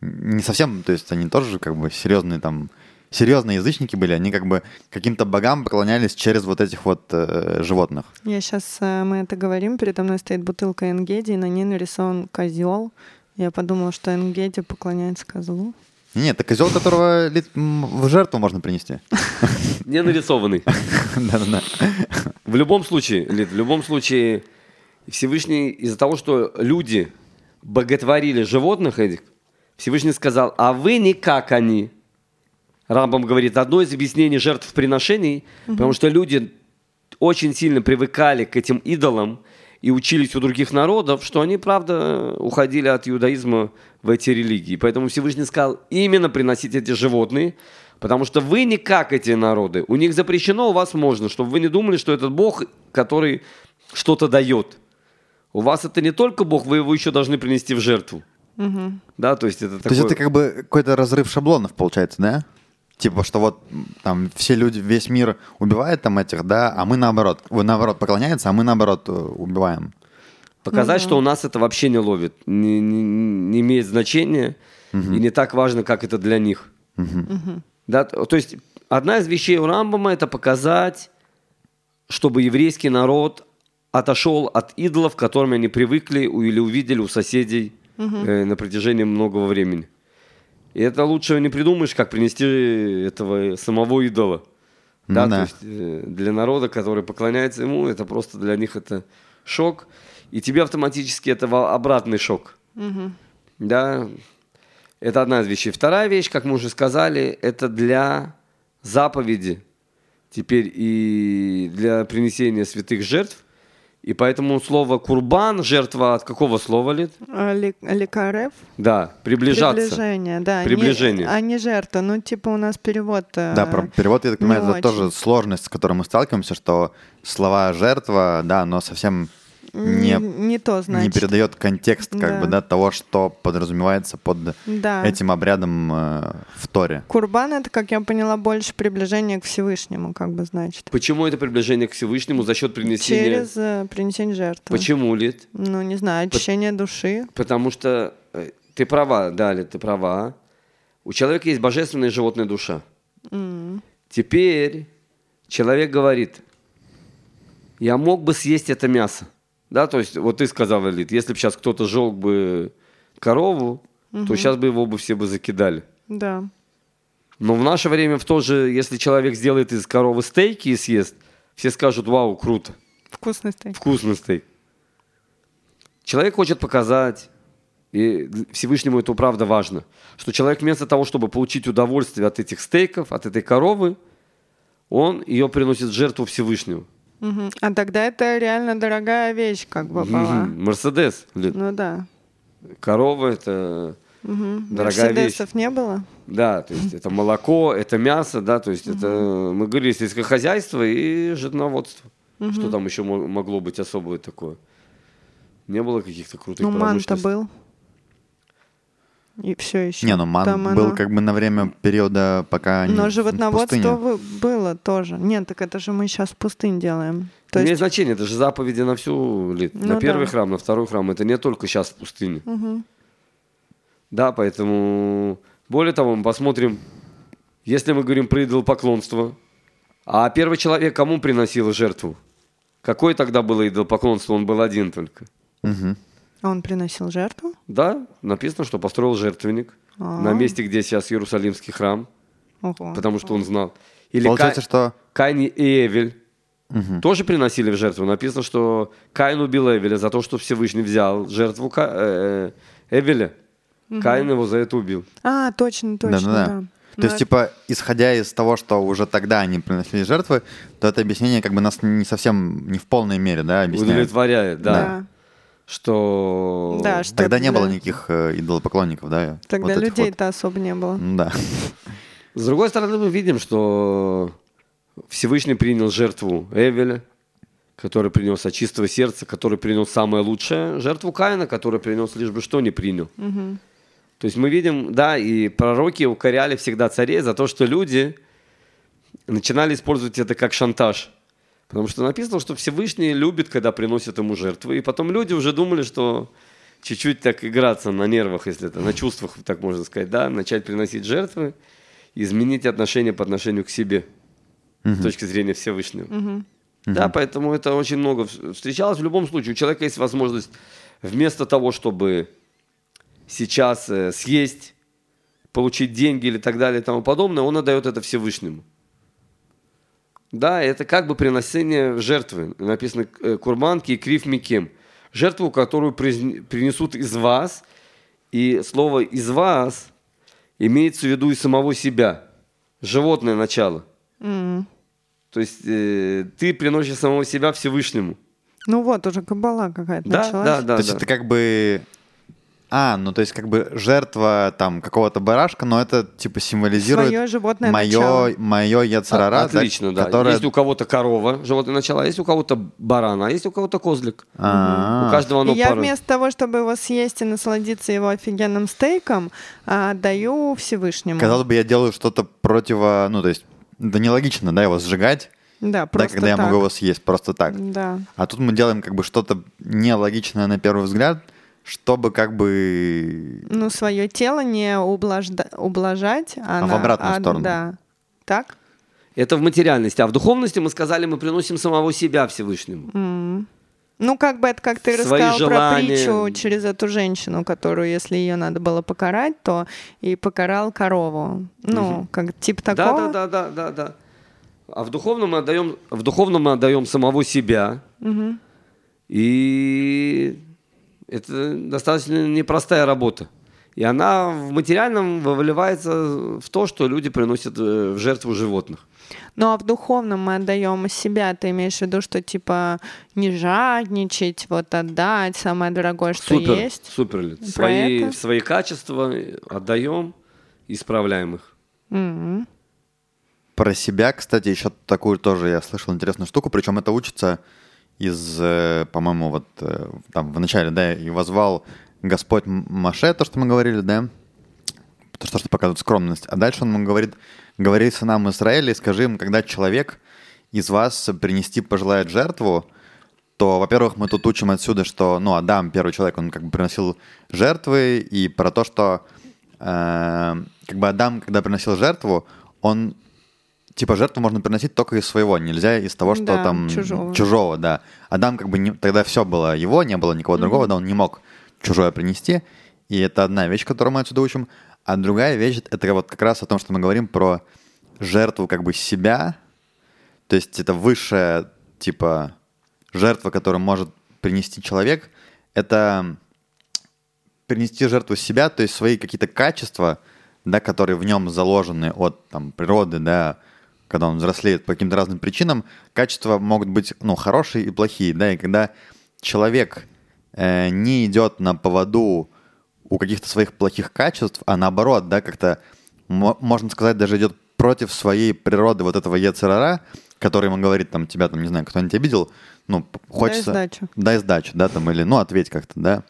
не совсем, то есть они тоже как бы серьезные там, серьезные язычники были, они как бы каким-то богам поклонялись через вот этих вот э, животных. Я сейчас, мы это говорим, передо мной стоит бутылка Энгеди, и на ней нарисован козел. Я подумала, что Энгеди поклоняется козлу. Нет, это козел, которого в жертву можно принести. [laughs] Не нарисованный. [laughs] Да-да-да. В любом случае, Лид, в любом случае, Всевышний из-за того, что люди боготворили животных этих, Всевышний сказал, а вы не как они. Рамбам говорит, одно из объяснений жертвоприношений, потому что люди очень сильно привыкали к этим идолам и учились у других народов, что они, правда, уходили от иудаизма в эти религии. Поэтому Всевышний сказал именно приносить эти животные, потому что вы не как эти народы. У них запрещено, у вас можно, чтобы вы не думали, что этот Бог, который что-то дает. У вас это не только Бог, вы его еще должны принести в жертву. Мгм. Да, то есть это То есть такое- это как бы какой-то разрыв шаблонов получается, да? Типа, что вот там все люди, весь мир убивает там этих, да, а мы наоборот, вы наоборот поклоняется, а мы наоборот э, убиваем. Показать, что у нас это вообще не ловит, не, не- не имеет значения, и не так важно, как это для них. Да, т- то есть одна из вещей у Рамбама это показать, чтобы еврейский народ отошел от идолов, к которым они привыкли или увидели у соседей э, на протяжении многого времени. И это лучше не придумаешь, как принести этого самого идола. Да, Ну то да. есть э, для народа, который поклоняется ему, это просто для них это шок. И тебе автоматически это обратный шок. Да, это одна из вещей. Вторая вещь, как мы уже сказали, это для заповеди. Теперь и для принесения святых жертв. И поэтому слово курбан, жертва от какого слова лет? А, ли- Ликарев? Да, приближаться. Приближение, да. не- Приближение. а не жертва. Ну, типа у нас перевод. э, Да, про перевод, я так не понимаю, это очень. тоже сложность, с которой мы сталкиваемся, что слова жертва, да, но совсем не, не то, не значит. передает контекст как Да. бы, да, того, что подразумевается под Да. этим обрядом э, в Торе. Курбан это, как я поняла, больше приближение к Всевышнему, как бы значит. Почему это приближение к Всевышнему за счет принесения? Через э, принесение жертвы. Почему, Лид? Ну, не знаю, очищение души. Потому что э, ты права, Дали, ты права. У человека есть божественная животная душа. Теперь человек говорит, я мог бы съесть это мясо. Да, то есть, вот ты сказал, Лид, если бы сейчас кто-то жег бы корову, то сейчас бы его бы все бы закидали. Да. Но в наше время в то же, если человек сделает из коровы стейки и съест, все скажут, вау, круто. Вкусный стейк. Вкусный стейк. Человек хочет показать, и Всевышнему это правда важно, что человек вместо того, чтобы получить удовольствие от этих стейков, от этой коровы, он ее приносит в жертву Всевышнему. Мгм. А тогда это реально дорогая вещь, как бы была. Мерседес. Ну да. Корова это Мгм. дорогая вещь. Мерседесов не было? Да, то есть это молоко, это мясо, да, то есть это, мы говорили, сельское хозяйство и животноводство. Что там еще мо- могло быть особое такое? Не было каких-то крутых Ну, промышленностей? был. И все еще. Не, ну ман Там был оно- как бы на время периода, пока они Но в животноводство пустыне. вы- было тоже. Нет, так это же мы сейчас в пустынь делаем. То имеет есть, значение, это же заповеди на всю лет. Ну на первый да. храм, на второй храм. Это не только сейчас в пустыне. Мгм. Да, поэтому более того, мы посмотрим, если мы говорим про идолопоклонство, а первый человек кому приносил жертву? Какое тогда было идолопоклонство? Он был один только. Мгм. он приносил жертву? Да, написано, что построил жертвенник А. на месте, где сейчас Иерусалимский храм, Ого. потому что он знал. Или Получается, Кай- что Каин и Эвель тоже приносили в жертву. Написано, что Каин убил Эвеля за то, что Всевышний взял жертву Ка- э, э, Эвеля. Каин его за это убил. А, точно, точно, Да-да-да. да. То есть, Ну, типа, исходя из того, что уже тогда они приносили жертвы, то это объяснение как бы нас не совсем, не в полной мере, да, объясняет. Удовлетворяет, да. да. Что... Да, что Тогда не для- было никаких э, идолопоклонников, да? Тогда вот людей-то особо не было. вот. Да. С другой стороны, мы видим, что Всевышний принял жертву Эвеля. который принес от чистого сердца, который принес самое лучшее, жертву Каина, который принес лишь бы что не принял. То есть мы видим, да, и пророки укоряли всегда царей за то, что люди начинали использовать это как шантаж. Потому что написано, что Всевышний любит, когда приносят ему жертвы. И потом люди уже думали, что чуть-чуть так играться на нервах, если это, на чувствах, так можно сказать, да, начать приносить жертвы, изменить отношение по отношению к себе с точки зрения Всевышнего. Да, поэтому это очень много встречалось. В любом случае, у человека есть возможность вместо того, чтобы сейчас э, съесть, получить деньги или так далее и тому подобное, он отдает это Всевышнему. Да, это как бы приношение жертвы. Написано э, курбанки и крив микем. Жертву, которую принесут из вас. И слово «из вас» имеется в виду и самого себя. Животное начало. Mm. То есть э, ты приносишь самого себя Всевышнему. Ну вот, уже кабала какая-то да, началась. Да, да, То есть да. это как бы а, ну то есть как бы жертва там какого-то барашка, но это типа символизирует Своё животное мое, начало. мое яцерара, А, Отлично, да. которое... Есть у кого-то корова, животное начало, а есть у кого-то баран, а есть у кого-то козлик. А, У каждого оно И я пара. вместо того, чтобы его съесть и насладиться его офигенным стейком, а, даю Всевышнему. Казалось бы, я делаю что-то противо... Ну то есть это нелогично, да, его сжигать, Да, да, просто когда я так. могу его съесть просто так. Да. А тут мы делаем как бы что-то нелогичное на первый взгляд, чтобы как бы... Ну, свое тело не ублажда- ублажать, а, А в на- обратную а, сторону. Да. Так? Это в материальности. А в духовности мы сказали, мы приносим самого себя Всевышнему. Ну, как бы это как ты Свои рассказал желания. про притчу через эту женщину, которую, если ее надо было покарать, то и покарал корову. Ну, как типа такого. Да, да, да, да, да, да. А в духовном мы отдаем, в духовном мы отдаем самого себя. И это достаточно непростая работа. И она в материальном выливается в то, что люди приносят э, в жертву животных. Ну, а в духовном мы отдаем себя. Ты имеешь в виду, что типа не жадничать, вот отдать самое дорогое, что супер, есть. супер. Свои, это? свои качества отдаем, исправляем их. Мгм. Про себя, кстати, еще такую тоже я слышал интересную штуку, причем это учится из, э, по-моему, вот э, там в начале, да, и возвал Господь Маше, то, что мы говорили, да, то, что показывает скромность. А дальше он ему говорит, говори сынам Израиля и скажи им, когда человек из вас принести пожелает жертву, то, во-первых, мы тут учим отсюда, что, ну, Адам, первый человек, он как бы приносил жертвы, и про то, что э, как бы Адам, когда приносил жертву, он типа жертву можно приносить только из своего, нельзя из того, что Да, там чужого. да. Адам как бы не, тогда все было его, не было никого другого, да, он не мог чужое принести. И это одна вещь, которую мы отсюда учим. А другая вещь это вот как раз о том, что мы говорим про жертву как бы себя. То есть это высшая типа жертва, которую может принести человек. Это принести жертву себя, то есть свои какие-то качества, да, которые в нем заложены от там, природы, да, когда он взрослеет по каким-то разным причинам, качества могут быть, ну, хорошие и плохие, да, и когда человек э, не идет на поводу у каких-то своих плохих качеств, а наоборот, да, как-то, мо- можно сказать, даже идет против своей природы вот этого ецерара, который ему говорит, там, тебя, там, не знаю, кто-нибудь обидел, ну, хочется... сдачу. Дай сдачу, да, там, или, ну, ответь как-то, да.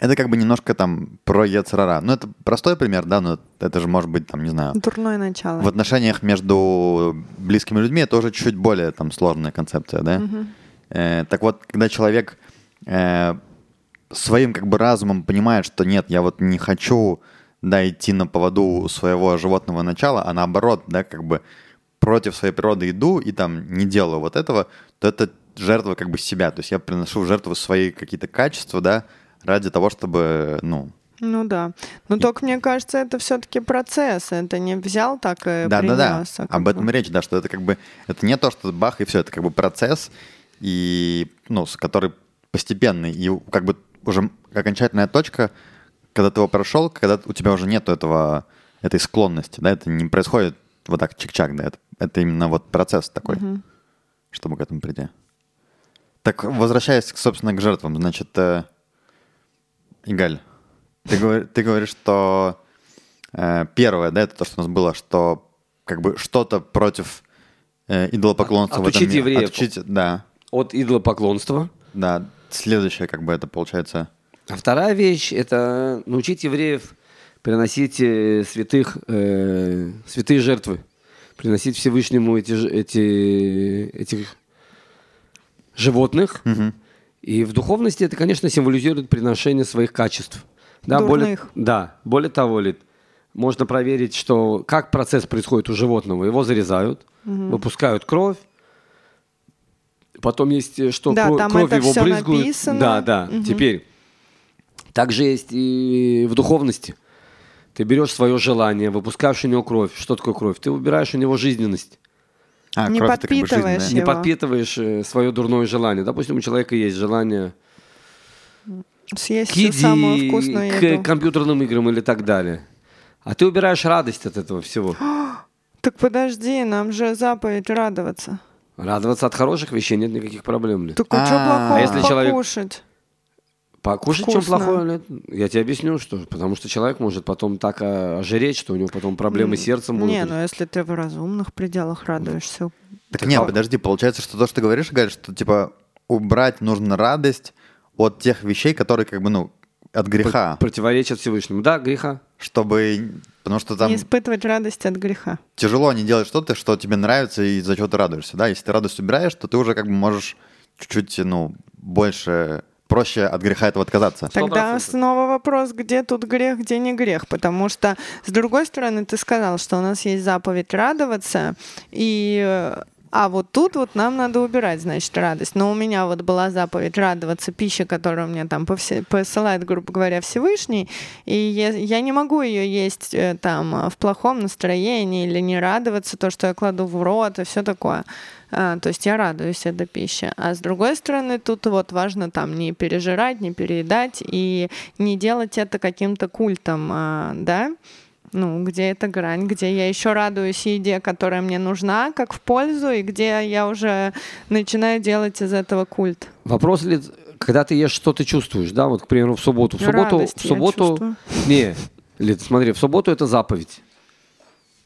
Это как бы немножко там про ецерара. Ну, это простой пример, да, но это же может быть, там, не знаю, Дурное начало. в отношениях между близкими людьми это уже чуть более там сложная концепция, да. Э, так вот, когда человек э, своим как бы разумом понимает, что нет, я вот не хочу, да, идти на поводу своего животного начала, а наоборот, да, как бы против своей природы иду и там не делаю вот этого, то это жертва как бы себя. То есть я приношу в жертву свои какие-то качества, да, ради того, чтобы, ну, Ну да. Но только мне кажется, это все-таки процесс. Это не взял так и Да, да, да. принес, а Об этом речь, да, что это как бы это не то, что бах и все, это как бы процесс, и ну, который постепенный, и как бы уже окончательная точка, когда ты его прошел, когда у тебя уже нет этого этой склонности, да, это не происходит вот так чик-чак, да, это, это именно вот процесс такой, чтобы к этому прийти. Так, возвращаясь, собственно, к жертвам, значит, э, Игаль, ты, говор- ты говоришь, что э, первое, да, это то, что у нас было, что как бы что-то против э, идолопоклонства От- в этом мире. евреев. Отучить, да. от идолопоклонства. Да, следующее, как бы это получается. А вторая вещь – это научить евреев приносить э, святых, э, святые жертвы, приносить Всевышнему эти, эти, этих животных. И в духовности это, конечно, символизирует приношение своих качеств. Да, более, Дурных. да, более того, Лид, можно проверить, что как процесс происходит у животного. Его зарезают, выпускают кровь, потом есть, э, что Да, кро- там кровь это его всё брызгают. написано. Да, да. Теперь также есть и в духовности. Ты берешь свое желание, выпускаешь у него кровь. Что такое кровь? Ты убираешь у него жизненность. А, Не кровь это как бы подпитываешь. Не подпитываешь свое дурное желание. Допустим, у человека есть желание Съесть к всю самую вкусную к еду. компьютерным играм или так далее. А ты убираешь радость от этого всего. [gasps] Так подожди, нам же заповедь радоваться. Радоваться от хороших вещей нет никаких проблем. Лид. Так а что А, плохого а если человек- покушать? Чем плохое? Я тебе объясню, что. Потому что человек может потом так а, ожиреть, что у него потом проблемы с сердцем будут. Не, ну если ты в разумных пределах радуешься. Так нет, подожди, получается, что то, что ты говоришь, говоришь, что типа убрать нужно радость от тех вещей, которые как бы, ну, от греха, Противоречат Всевышнему. Да, греха. чтобы... Потому что там Не испытывать радость от греха. тяжело не делать что-то, что тебе нравится и за что ты радуешься, да? Если ты радость убираешь, то ты уже как бы можешь чуть-чуть, ну, больше, проще от греха этого отказаться. Тогда процентов. снова вопрос, где тут грех, где не грех. Потому что, с другой стороны, ты сказал, что у нас есть заповедь радоваться, и а вот тут вот нам надо убирать, значит, радость. Но у меня вот была заповедь радоваться пище, которую мне там повсе- посылает, грубо говоря, Всевышний, и я, я не могу ее есть э, там в плохом настроении или не радоваться то, что я кладу в рот и все такое. А, то есть я радуюсь этой пище. А с другой стороны, тут вот важно там не пережирать, не переедать и не делать это каким-то культом, а, да? Ну, где эта грань, где я еще радуюсь еде, которая мне нужна, как в пользу, и где я уже начинаю делать из этого культ. Вопрос ли, когда ты ешь, что ты чувствуешь, да? Вот, к примеру, в субботу. В субботу, Радость в субботу, не, Лид, смотри, в субботу это заповедь.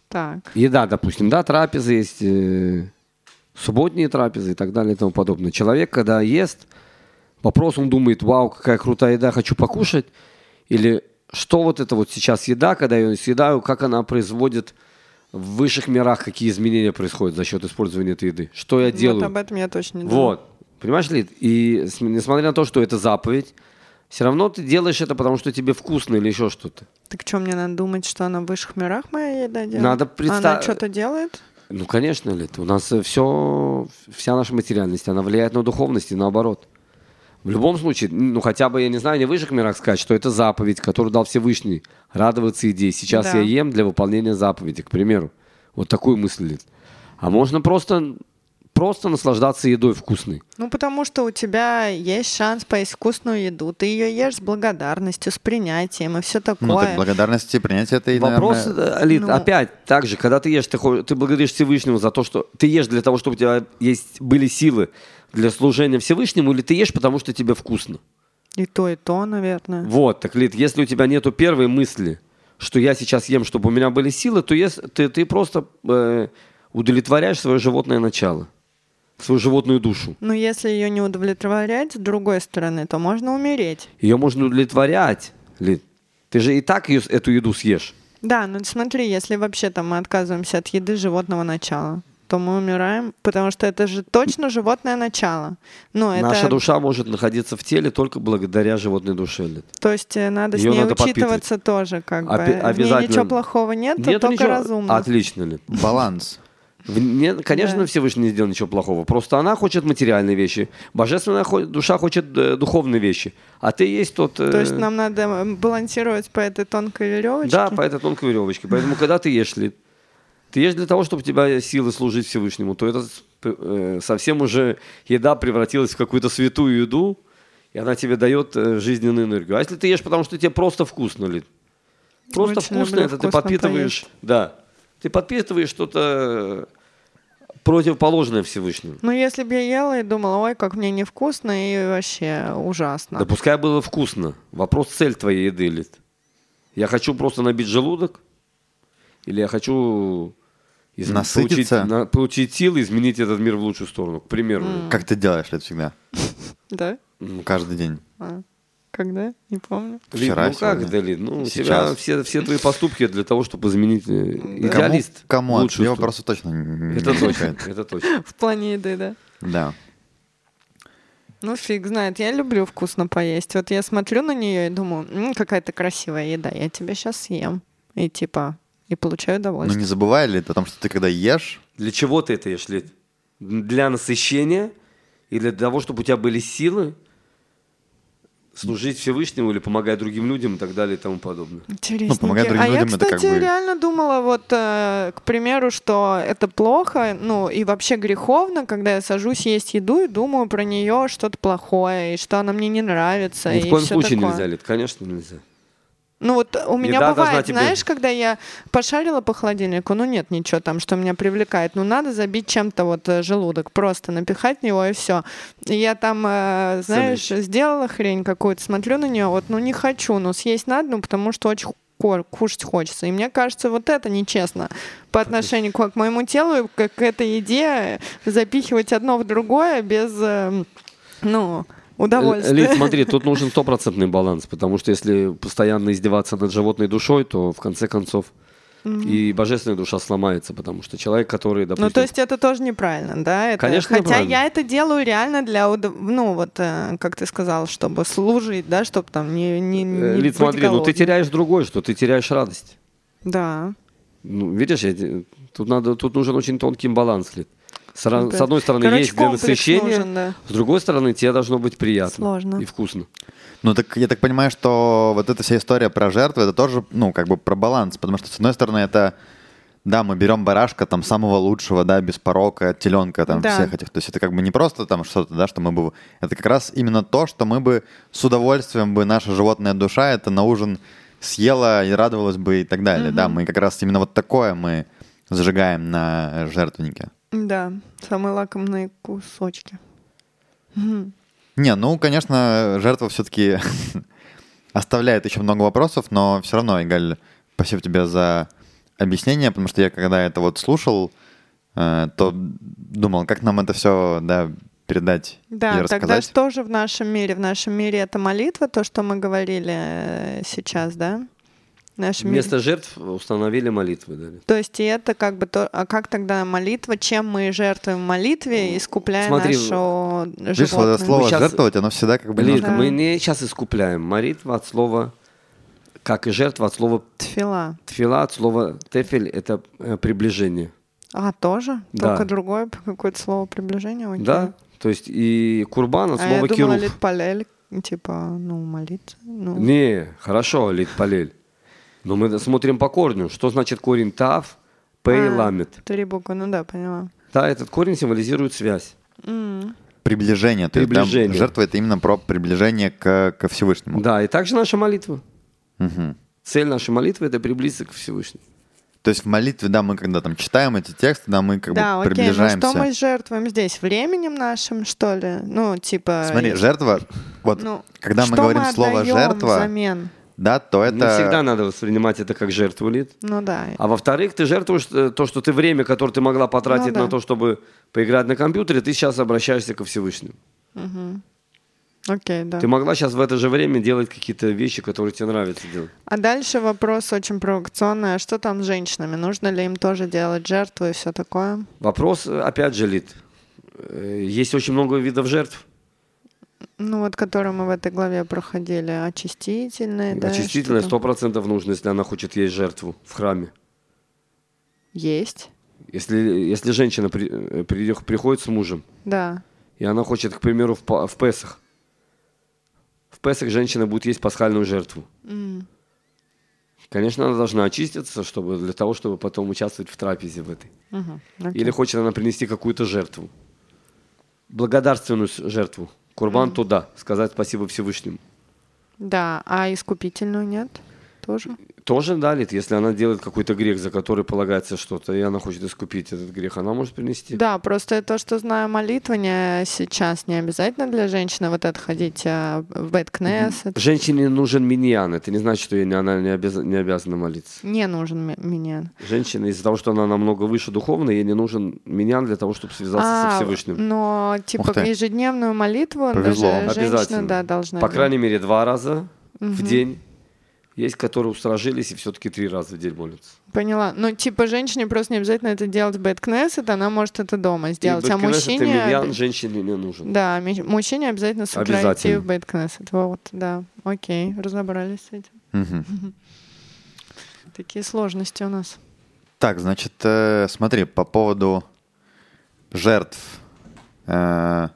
Так. Еда, допустим, да, трапезы есть, э, субботние трапезы и так далее и тому подобное. Человек, когда ест, вопрос он думает, вау, какая крутая еда, хочу покушать, или что вот это вот сейчас еда, когда я ее съедаю, как она производит в высших мирах, какие изменения происходят за счет использования этой еды, что я делаю. Вот об этом я точно не думала. Вот. Понимаешь, Лид? И несмотря на то, что это заповедь, все равно ты делаешь это, потому что тебе вкусно или еще что-то. Так что, мне надо думать, что она в высших мирах моя еда делает? Надо представ- Она что-то делает? Ну, конечно, Лид. У нас все, вся наша материальность, она влияет на духовность и наоборот. В любом случае, ну, хотя бы, я не знаю, не в высших мирах сказать, что это заповедь, которую дал Всевышний. Радоваться идее. Сейчас Да. я ем для выполнения заповеди, к примеру. Вот такую мысль, Лид. А можно просто, просто наслаждаться едой вкусной. Ну, потому что у тебя есть шанс поесть вкусную еду. Ты ее ешь с благодарностью, с принятием и все такое. Ну, так благодарности, принятие это и, Вопрос, наверное, э, Алит, ну- опять так же, когда ты ешь, ты, ты благодаришь Всевышнему за то, что ты ешь для того, чтобы у тебя есть, были силы для служения Всевышнему, или ты ешь, потому что тебе вкусно? И то, и то, наверное. Вот, так, Лид, если у тебя нету первой мысли, что я сейчас ем, чтобы у меня были силы, то ты, ты просто э, удовлетворяешь свое животное начало, свою животную душу. Но если ее не удовлетворять, с другой стороны, то можно умереть. Ее можно удовлетворять, Лид. Ты же и так ее, эту еду съешь. Да, ну смотри, если вообще там мы отказываемся от еды животного начала, то мы умираем, потому что это же точно животное начало. Это, Наша душа может находиться в теле только благодаря животной душе, Лид. то есть э, надо Её с ней надо учитываться тоже, как бы. Опи- В ней обязательно. ничего плохого нет, Нет только ничего- разумно. Отлично, Лид. баланс. В- не- конечно, Да. Всевышний не сделал ничего плохого. Просто она хочет материальные вещи. Божественная душа хочет э, духовные вещи. А ты есть тот... э, То есть нам надо м, балансировать по этой тонкой веревочке. Да, по этой тонкой веревочке. Поэтому, когда ты ешь, ты ешь для того, чтобы у тебя силы служить Всевышнему, то это э, совсем уже еда превратилась в какую-то святую еду, и она тебе дает э, жизненную энергию. А если ты ешь, потому что тебе просто вкусно, Лид, просто Очень вкусно, это ты подпитываешь, да, ты подпитываешь что-то противоположное Всевышнему. Ну, если бы я ела и думала, ой, как мне невкусно и вообще ужасно. Да пускай было вкусно. Вопрос цель твоей еды, Лид. Я хочу просто набить желудок, или я хочу из- Насытиться. Получить, на- получить силы, изменить этот мир в лучшую сторону. К примеру. Как ты делаешь это всегда? [laughs] Да? Каждый день. Когда? Не помню. Лид, Вчера, ну как, сегодня. да, Лид? Ну, у тебя Сейчас. все, все твои поступки для того, чтобы изменить э, Кому, идеалист. кому него сторону. просто точно не Это точно, это точно. В плане еды, да. Да. Ну, фиг знает, я люблю вкусно поесть. Вот я смотрю на нее и думаю, «М, какая-то красивая еда, я тебя сейчас съем. И типа, и получаю удовольствие. не забывай ли ты о том, что ты когда ешь, Для чего ты это ешь, Лид? Для насыщения и для того, чтобы у тебя были силы служить Всевышнему или помогать другим людям и так далее и тому подобное. Интересненько. Ну, помогать другим а я, людям это кстати, как бы- реально думала, вот, э, к примеру, что это плохо, ну, и вообще греховно, когда я сажусь есть еду и думаю про нее что-то плохое, и что она мне не нравится, Ни и в коем случае такое. нельзя, Лид, конечно нельзя. Ну вот у меня Еда бывает, тебе- знаешь, когда я пошарила по холодильнику, ну нет ничего там, что меня привлекает, ну надо забить чем-то вот э, желудок, просто напихать в него и все. И я там, э, знаешь, сделала хрень какую-то, смотрю на нее, вот, ну не хочу, но съесть надо, ну потому что очень кушать хочется. И мне кажется, вот это нечестно по отношению к, к моему телу, и к, к этой еде запихивать одно в другое без, э, ну, удовольствия. Лид, смотри, тут нужен стопроцентный баланс, потому что если постоянно издеваться над животной душой, то в конце концов и божественная душа сломается, потому что человек, который, допустим... Ну, то есть это тоже неправильно, да? Это, Конечно, Хотя я это делаю реально для, удов- ну, вот, э, как ты сказал, чтобы служить, да, чтобы там не, не, не Э, Лид, смотри, ну ты голодным. теряешь другое, что ты теряешь радость. Да. Ну, видишь, я тут, надо, тут нужен очень тонкий баланс, Лид. С, Ну, с одной стороны, короче, есть для насыщения, нужен, да. с другой стороны, тебе должно быть приятно Сложно. и вкусно. Ну, так я так понимаю, что вот эта вся история про жертвы, это тоже, ну, как бы про баланс, потому что, с одной стороны, это, да, мы берем барашка там самого лучшего, да, без порока, теленка там Да. всех этих, то есть это как бы не просто там что-то, да, что мы бы, это как раз именно то, что мы бы с удовольствием бы, наша животная душа это на ужин съела и радовалась бы и так далее, да, мы как раз именно вот такое мы зажигаем на жертвеннике. Да, самые лакомые кусочки. Не, ну, конечно, жертва все-таки [laughs] оставляет еще много вопросов, но все равно, Игаль, спасибо тебе за объяснение, потому что я когда это вот слушал, э, то думал, как нам это все, да, передать и Да, рассказать. тогда что же в нашем мире? В нашем мире это молитва, то, что мы говорили э, сейчас, да? Мире. Вместо жертв установили молитвы. Да. То есть и это как бы то, а как тогда молитва, чем мы жертвуем молитве, искупляя Смотри, нашу Видишь, вот животное? это слово Мы щас- жертвовать, оно всегда как бы... Лид, немножко- Да. мы не сейчас искупляем. Молитва от слова, как и жертва от слова Тфила. тфила, от слова тефель, это э, приближение. А, тоже? Да. Только другое какое-то слово приближения? окей. Да? То есть и курбан от А слова я думала, кирув. литпалель, типа, ну, молиться. Ну, Не, хорошо, лит палель. Но мы смотрим по корню. Что значит корень тав, пей, а, ламет? Три буквы, ну да, поняла. Да, этот корень символизирует связь. Приближение. То есть, да, Приближение. жертва — это именно про приближение к, ко Всевышнему. Да, и также наша молитва. Мгм. Цель нашей молитвы – это приблизиться к Всевышнему. То есть в молитве, да, мы когда там читаем эти тексты, да, мы как Да, бы окей, ну приближаемся. что мы жертвуем здесь? Временем нашим, что ли? Ну, типа... Смотри, жертва, вот ну, когда мы говорим слово жертва, взамен? Да, то это... Не всегда надо воспринимать это как жертву, Лид. Ну да. А во-вторых, ты жертвуешь э, то, что ты время, которое ты могла потратить Ну да. на то, чтобы поиграть на компьютере, ты сейчас обращаешься ко Всевышнему. Окей, да. Ты могла сейчас в это же время делать какие-то вещи, которые тебе нравится делать. А дальше вопрос очень провокационный. А что там с женщинами? Нужно ли им тоже делать жертву и все такое? Вопрос, э, опять же, Лид. Э, Есть очень много видов жертв. Ну вот, которые мы в этой главе проходили. Очистительные, да? Очистительная там? 100% нужно, если она хочет есть жертву в храме. Есть. Если, если женщина при- э, придет- приходит с мужем, Да. и она хочет, к примеру, в, в Песах. В Песах женщина будет есть пасхальную жертву. М. Конечно, она должна очиститься, чтобы, для того, чтобы потом участвовать в трапезе в этой. Мгм. Окей. Или хочет она принести какую-то жертву. Благодарственную жертву. Курбан туда. Сказать спасибо Всевышнему. Да, а искупительную нет? Тоже. Тоже далит, если она делает какой-то грех, за который полагается что-то, и она хочет искупить этот грех, она может принести. Да, просто то, что знаю молитвование сейчас, не обязательно для женщины вот это ходить а, в Бэткнесс. Женщине нужен миньян, это не значит, что ей не- она не, обяз- не обязана молиться. Не нужен ми- миньян. Женщина из-за того, что она намного выше духовно, ей не нужен миньян для того, чтобы связаться А, со Всевышним. Но типа ежедневную молитву Повезло. даже женщина Обязательно. да, должна По делать. крайней мере, два раза в день. Есть, которые усторожились и все-таки три раза в день молятся. Поняла. Ну, типа, женщине просто не обязательно это делать в Бэткнессет, она может это дома сделать. И а мужчине... миньян женщине не нужен. Да, ми- мужчине обязательно с утра идти в Бэткнессет. Вот, да. Окей, разобрались с этим. [laughs] Такие сложности у нас. Так, значит, э, смотри, по поводу жертв. Э,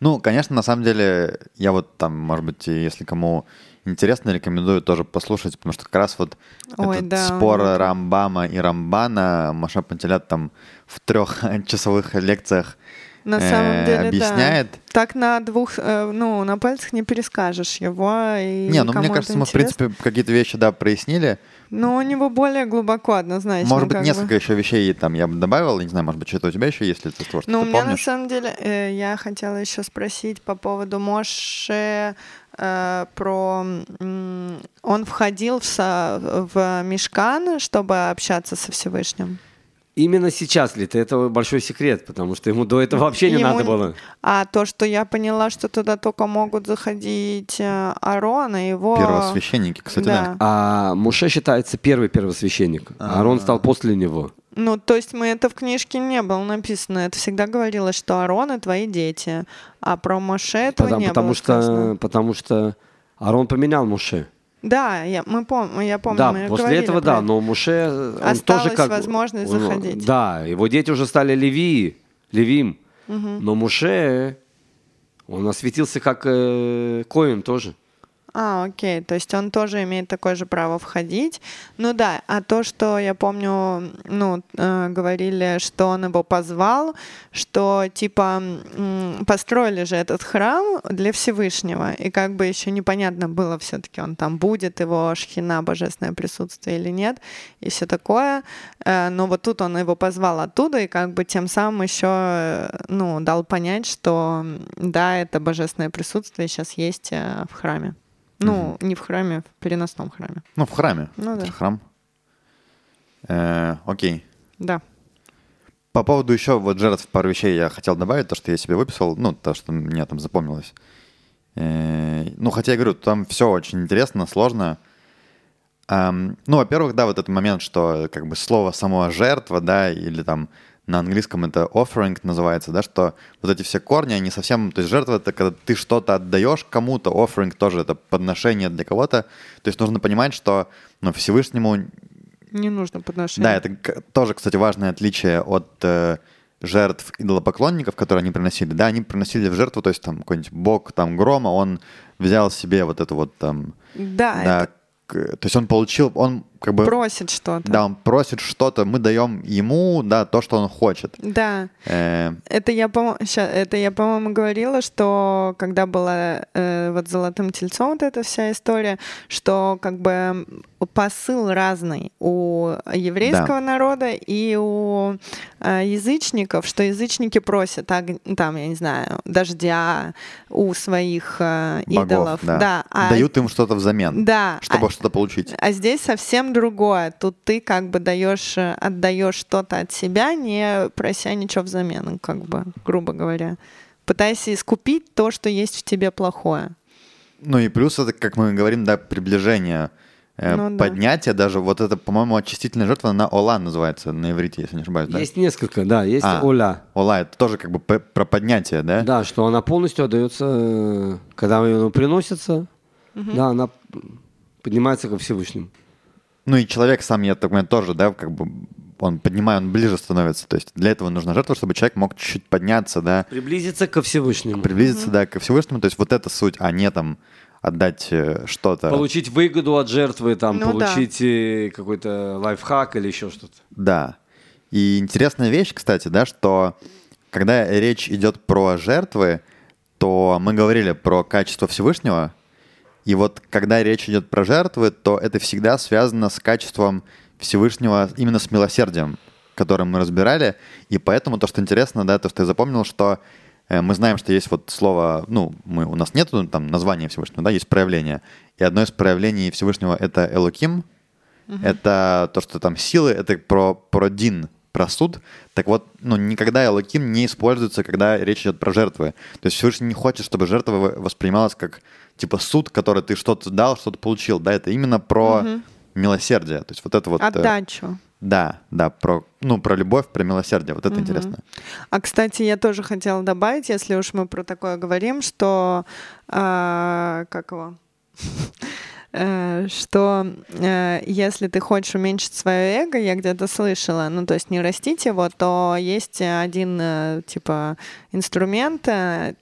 ну, конечно, на самом деле, я вот там, может быть, если кому интересно, рекомендую тоже послушать, потому что как раз вот Ой, этот да, спор. Рамбама и Рамбана Маша Пантелят там в трехчасовых [laughs] лекциях На э, самом деле, объясняет. да. Так на двух, э, ну, на пальцах не перескажешь его. И Не, ну мне кажется, это мы, в интересно. принципе, какие-то вещи, да, прояснили. Но у него более глубоко однозначно. Может быть, как бы. несколько еще вещей там я бы добавил, не знаю, может быть, что-то у тебя еще есть, если ты тоже Ну, у меня на помнишь. самом деле, э, я хотела еще спросить по поводу Моше э, про... м, он входил в, со- в Мешкан, чтобы общаться со Всевышним. Именно сейчас ли это? Это большой секрет, потому что ему до этого вообще не Ему надо было. А то, что я поняла, что туда только могут заходить э, Аарон и его... Первосвященники, кстати, да. Да. А Муше считается первый первосвященник. А Аарон стал после него. Ну, то есть мы это в книжке не было написано. Это всегда говорилось, что Аарон и твои дети. А про Моше этого Потому, не потому было что, сказано. потому что Аарон поменял Муше. Да, я, мы пом- я помню, да, мы после этого, да, это. но Муше, он Осталась тоже как... возможность он- заходить. Да, его дети уже стали Леви, Левим. Но Муше, он осветился как э, Коин тоже. А, окей, то есть он тоже имеет такое же право входить. Ну да, а то, что я помню, ну, э, говорили, что он его позвал, что типа построили же этот храм для Всевышнего, и как бы еще непонятно было все-таки, он там будет, его шхина, божественное присутствие или нет, и все такое. Э, но вот тут он его позвал оттуда, и как бы тем самым еще, э, ну, дал понять, что да, это божественное присутствие сейчас есть э, в храме. Ну, не в храме, в переносном храме. Ну, в храме. Ну Это да. же храм. Э, окей. Да. По поводу еще вот жертв пару вещей я хотел добавить, то, что я себе выписал, ну, то, что мне там запомнилось. Э, ну, хотя я говорю, там все очень интересно, сложно. Ам, ну, во-первых, да, вот этот момент, что как бы слово само жертва, да, или там на английском это offering называется, да, что вот эти все корни, они совсем, то есть жертва это когда ты что-то отдаешь кому-то, offering тоже это подношение для кого-то, то есть нужно понимать, что ну, Всевышнему Не нужно подношение. да, это тоже, кстати, важное отличие от э, жертв идолопоклонников, которые они приносили. Да, они приносили в жертву, то есть там какой-нибудь бог там грома, он взял себе вот эту вот там, Да, да, это к- то есть он получил, он как бы, просит что-то. да, он просит что-то, мы даем ему, да, то, что он хочет. Да. Э, Это я, по это я, по-моему, говорила, что когда была э, вот золотым тельцом вот эта вся история, что как бы посыл разный у еврейского народа и у э, язычников, что язычники просят ог- там, я не знаю, дождя у своих э, богов, идолов, да. а Дают им что-то взамен, да, чтобы а- что-то получить. А здесь совсем другое. Тут ты как бы даешь, э, отдаешь что-то от себя, не прося ничего взамен, как бы, грубо говоря. Пытайся искупить то, что есть в тебе плохое. Ну и плюс это, как мы говорим, да, приближение, э, Ну да. поднятие даже, вот это, по-моему, очистительная жертва на Ола называется на иврите, если не ошибаюсь, да? Есть несколько, да, есть А. Оля. Ола, это тоже как бы про поднятие, да? Да, что она полностью отдается, э, когда ее приносится, да, она поднимается ко Всевышнему. Ну и человек сам, я так понимаю, тоже, да, как бы он, поднимая, он ближе становится. То есть для этого нужна жертва, чтобы человек мог чуть-чуть подняться, да, Приблизиться ко Всевышнему. приблизиться, да, ко Всевышнему. То есть вот это суть, а не там отдать э, что-то. Получить выгоду от жертвы, там, Ну да. получить э, какой-то лайфхак или еще что-то. Да. И интересная вещь, кстати, да, что когда речь идет про жертвы, то мы говорили про качество Всевышнего, И вот когда речь идет про жертвы, то это всегда связано с качеством Всевышнего, именно с милосердием, которое мы разбирали. И поэтому то, что интересно, да, то, что я запомнил, что э, мы знаем, что есть вот слово, ну, мы, у нас нет там названия Всевышнего, да, есть проявление. И одно из проявлений Всевышнего — это Элоким, угу. это то, что там силы, это про, про Дин, про суд. Так вот, ну, никогда Элоким не используется, когда речь идет про жертвы. То есть Всевышний не хочет, чтобы жертва воспринималась как типа суд, который ты что-то дал, что-то получил. Да, это именно про угу. милосердие. То есть вот это вот... Э, Отдачу. Да, да, про, ну, про любовь, про милосердие. Вот это угу. интересно. А, кстати, я тоже хотела добавить, если уж мы про такое говорим, что... Э, как его? [laughs] Э, что э, если ты хочешь уменьшить свое эго, я где-то слышала, ну то есть не растить его, то есть один э, типа инструмент,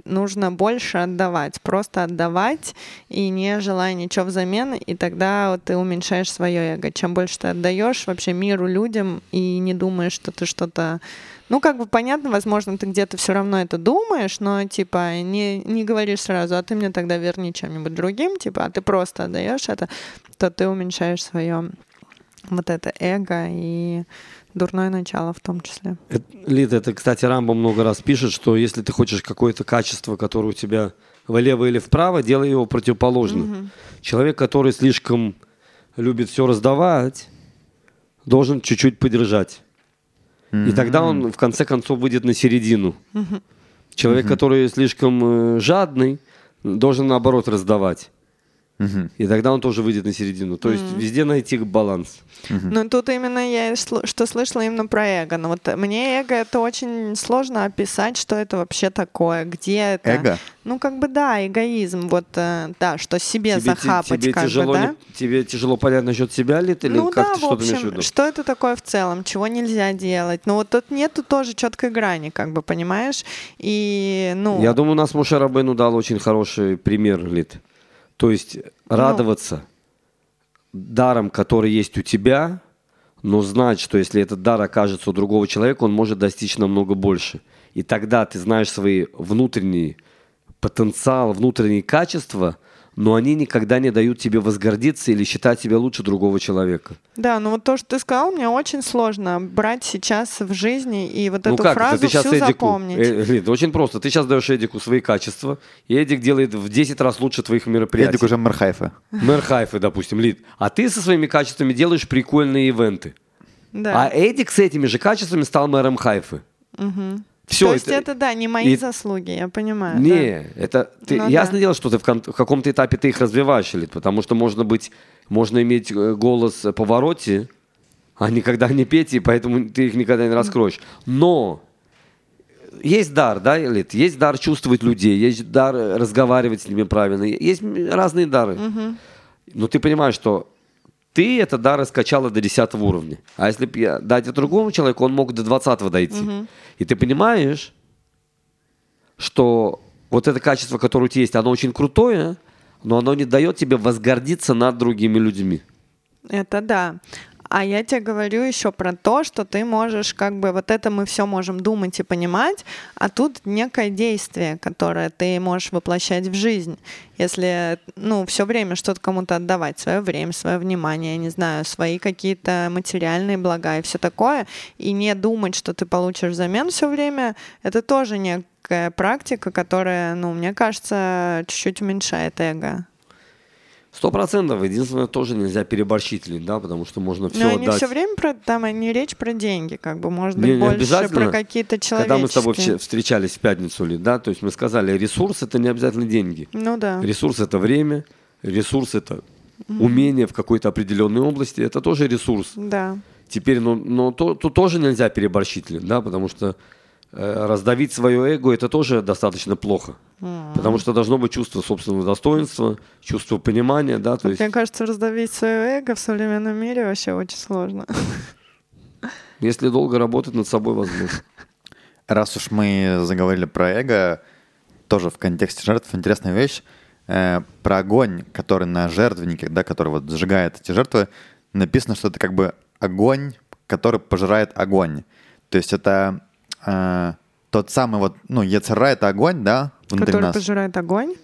нужно больше отдавать, просто отдавать и не желая ничего взамен, и тогда вот ты уменьшаешь свое эго. Чем больше ты отдаешь вообще миру, людям и не думаешь, что ты что-то ну, как бы понятно, возможно, ты где-то все равно это думаешь, но типа не, не говоришь сразу, а ты мне тогда верни чем-нибудь другим, типа, а ты просто отдаешь это, то ты уменьшаешь свое вот это эго и дурное начало в том числе. Это, Лид, это, кстати, Рамбо много раз пишет, что если ты хочешь какое-то качество, которое у тебя влево или вправо, делай его противоположным. Угу. Человек, который слишком любит все раздавать, должен чуть-чуть подержать. И тогда он в конце концов выйдет на середину. Человек, который слишком э, жадный, должен наоборот раздавать. Угу. И тогда он тоже выйдет на середину. То есть угу. везде найти баланс. Угу. Ну тут именно я что слышала именно про эго. Но вот мне эго это очень сложно описать, что это вообще такое, где это. Эго? Ну как бы да, эгоизм, вот э, да, что себе тебе, захапать, тебе как тяжело, бы, да? Не, тебе тяжело понять насчет себя ли ты, или ну, как да, ты что-то общем, имеешь в виду? Что это такое в целом, чего нельзя делать? Ну вот тут нету тоже четкой грани, как бы понимаешь, и ну. Я думаю, у нас Муша Рабену дал очень хороший пример, Лид. То есть ну. радоваться даром, который есть у тебя, но знать, что если этот дар окажется у другого человека, он может достичь намного больше. И тогда ты знаешь свои внутренние потенциал, внутренние качества – но они никогда не дают тебе возгордиться или считать себя лучше другого человека. Да, ну вот то, что ты сказал, мне очень сложно брать сейчас в жизни и вот ну эту как? фразу ты сейчас всю Эдику, запомнить. Э, это очень просто. Ты сейчас даешь Эдику свои качества, и Эдик делает в 10 раз лучше твоих мероприятий. Эдик уже мэр Хайфа. [laughs] Мэр Хайфа, допустим, Лид. А ты со своими качествами делаешь прикольные ивенты. Да. А Эдик с этими же качествами стал мэром Хайфы. Угу. Все, То есть это, это да, не мои и... заслуги, я понимаю. Не, да. это ты, ну, ясное да. дело, что ты в, кон- в каком-то этапе ты их развиваешь, или потому что можно быть, можно иметь э, голос повороте, а никогда не петь, и поэтому ты их никогда не раскроешь. Но есть дар, да, Элит? Есть дар чувствовать людей, есть дар разговаривать с ними правильно, есть разные дары. Угу. Но ты понимаешь, что ты это да раскачала до 10 уровня. А если бы дать это другому человеку, он мог до 20 дойти. Угу. И ты понимаешь, что вот это качество, которое у тебя есть, оно очень крутое, но оно не дает тебе возгордиться над другими людьми. Это да. А я тебе говорю еще про то, что ты можешь, как бы, вот это мы все можем думать и понимать, а тут некое действие, которое ты можешь воплощать в жизнь. Если, ну, все время что-то кому-то отдавать, свое время, свое внимание, не знаю, свои какие-то материальные блага и все такое, и не думать, что ты получишь взамен все время, это тоже некая практика, которая, ну, мне кажется, чуть-чуть уменьшает эго. Сто процентов. Единственное, тоже нельзя переборщить, да, потому что можно все Но отдать. не все время про, там не речь про деньги, как бы, может быть, не, не больше про какие-то человеческие. Когда мы с тобой встречались в пятницу, ли, да, то есть мы сказали, ресурс это не обязательно деньги. Ну да. Ресурс это время, ресурс это mm-hmm. умение в какой-то определенной области, это тоже ресурс. Да. Теперь, но, но то, тут тоже нельзя переборщить, да, потому что раздавить свое эго это тоже достаточно плохо. Mm-hmm. Потому что должно быть чувство собственного достоинства, чувство понимания, да. То есть... Мне кажется, раздавить свое эго в современном мире вообще очень сложно. [laughs] Если долго работать над собой, возможно. Раз уж мы заговорили про эго, тоже в контексте жертв интересная вещь. Э, про огонь, который на жертвеннике, да, который вот сжигает эти жертвы, написано, что это как бы огонь, который пожирает огонь. То есть это э, тот самый вот, ну, Ецера — это огонь, да, внутри Который нас. пожирает огонь?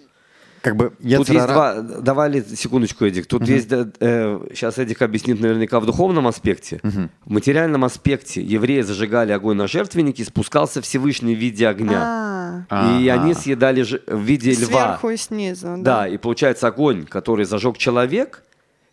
как бы Тут есть два... Давали секундочку, Эдик. Тут есть... э, сейчас Эдик объяснит наверняка в духовном аспекте. В материальном аспекте евреи зажигали огонь на жертвеннике, спускался Всевышний в виде огня. А, И они съедали ж- в виде льва. сверху и снизу. Да, и получается огонь, который зажег человек,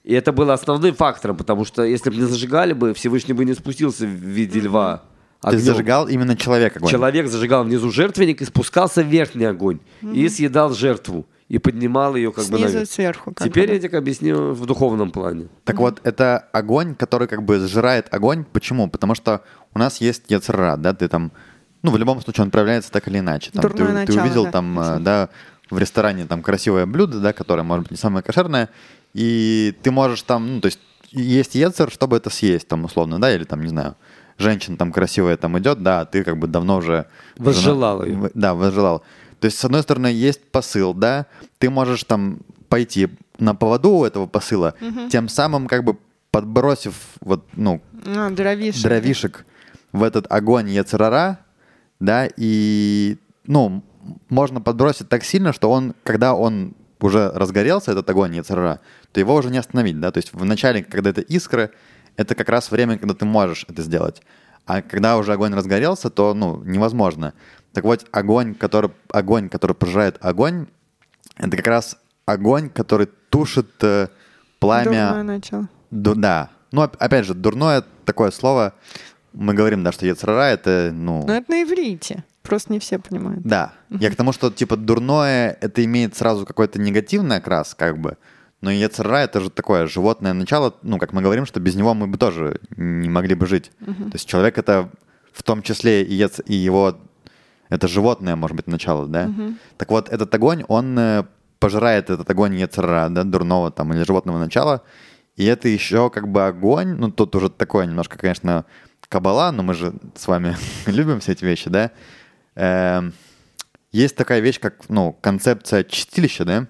и это было основным фактором, потому что если бы не зажигали бы, Всевышний бы не спустился в виде льва. Огнем. зажигал именно человек огонь. Человек зажигал внизу жертвенник и спускался в верхний огонь. И съедал жертву. И поднимал ее как бы Снизу и наверх. сверху. как Теперь бы, да. Эдик объяснил в духовном плане. Так вот, это огонь, который как бы сжирает огонь. Почему? Потому что у нас есть яцера, да, ты там, ну, в любом случае он проявляется так или иначе. Там, Дурное ты, ты начало, увидел да, там, э, конечно. да, в ресторане там красивое блюдо, да, которое, может быть, не самое кошерное, и ты можешь там, ну, то есть есть яцер, чтобы это съесть, там, условно, да, или там, не знаю, женщина там красивая там идет, да, а ты как бы давно уже... Возжелал жена- в- Да, возжелал. То есть, с одной стороны, есть посыл, да, ты можешь там пойти на поводу у этого посыла, тем самым как бы подбросив вот, ну, А, дровишек. дровишек в этот огонь Яцерара, да, и, ну, можно подбросить так сильно, что он, когда он уже разгорелся, этот огонь Яцерара, то его уже не остановить, да, то есть в начале, когда это искры, это как раз время, когда ты можешь это сделать. А когда уже огонь разгорелся, то, ну, невозможно. Так вот, огонь, который, огонь, который пожирает огонь, это как раз огонь, который тушит э, пламя... Дурное начало. Ду- да. Ну, оп- опять же, дурное такое слово. Мы говорим, да, что Ецрара это, ну... Но это на иврите. Просто не все понимают. Да. Я к тому, что, типа, дурное, это имеет сразу какой-то негативный окрас, как бы. Но Ецрара это же такое животное начало, ну, как мы говорим, что без него мы бы тоже не могли бы жить. То есть человек это в том числе и, ец- и его... Это животное, может быть, начало, да? Так вот, этот огонь, он э, пожирает этот огонь Ецрара, да, дурного там или животного начала. И это еще как бы огонь, ну, тут уже такое немножко, конечно, кабала, но мы же с вами [laughs] любим все эти вещи, да? Эм, есть такая вещь, как, ну, концепция чистилища, да?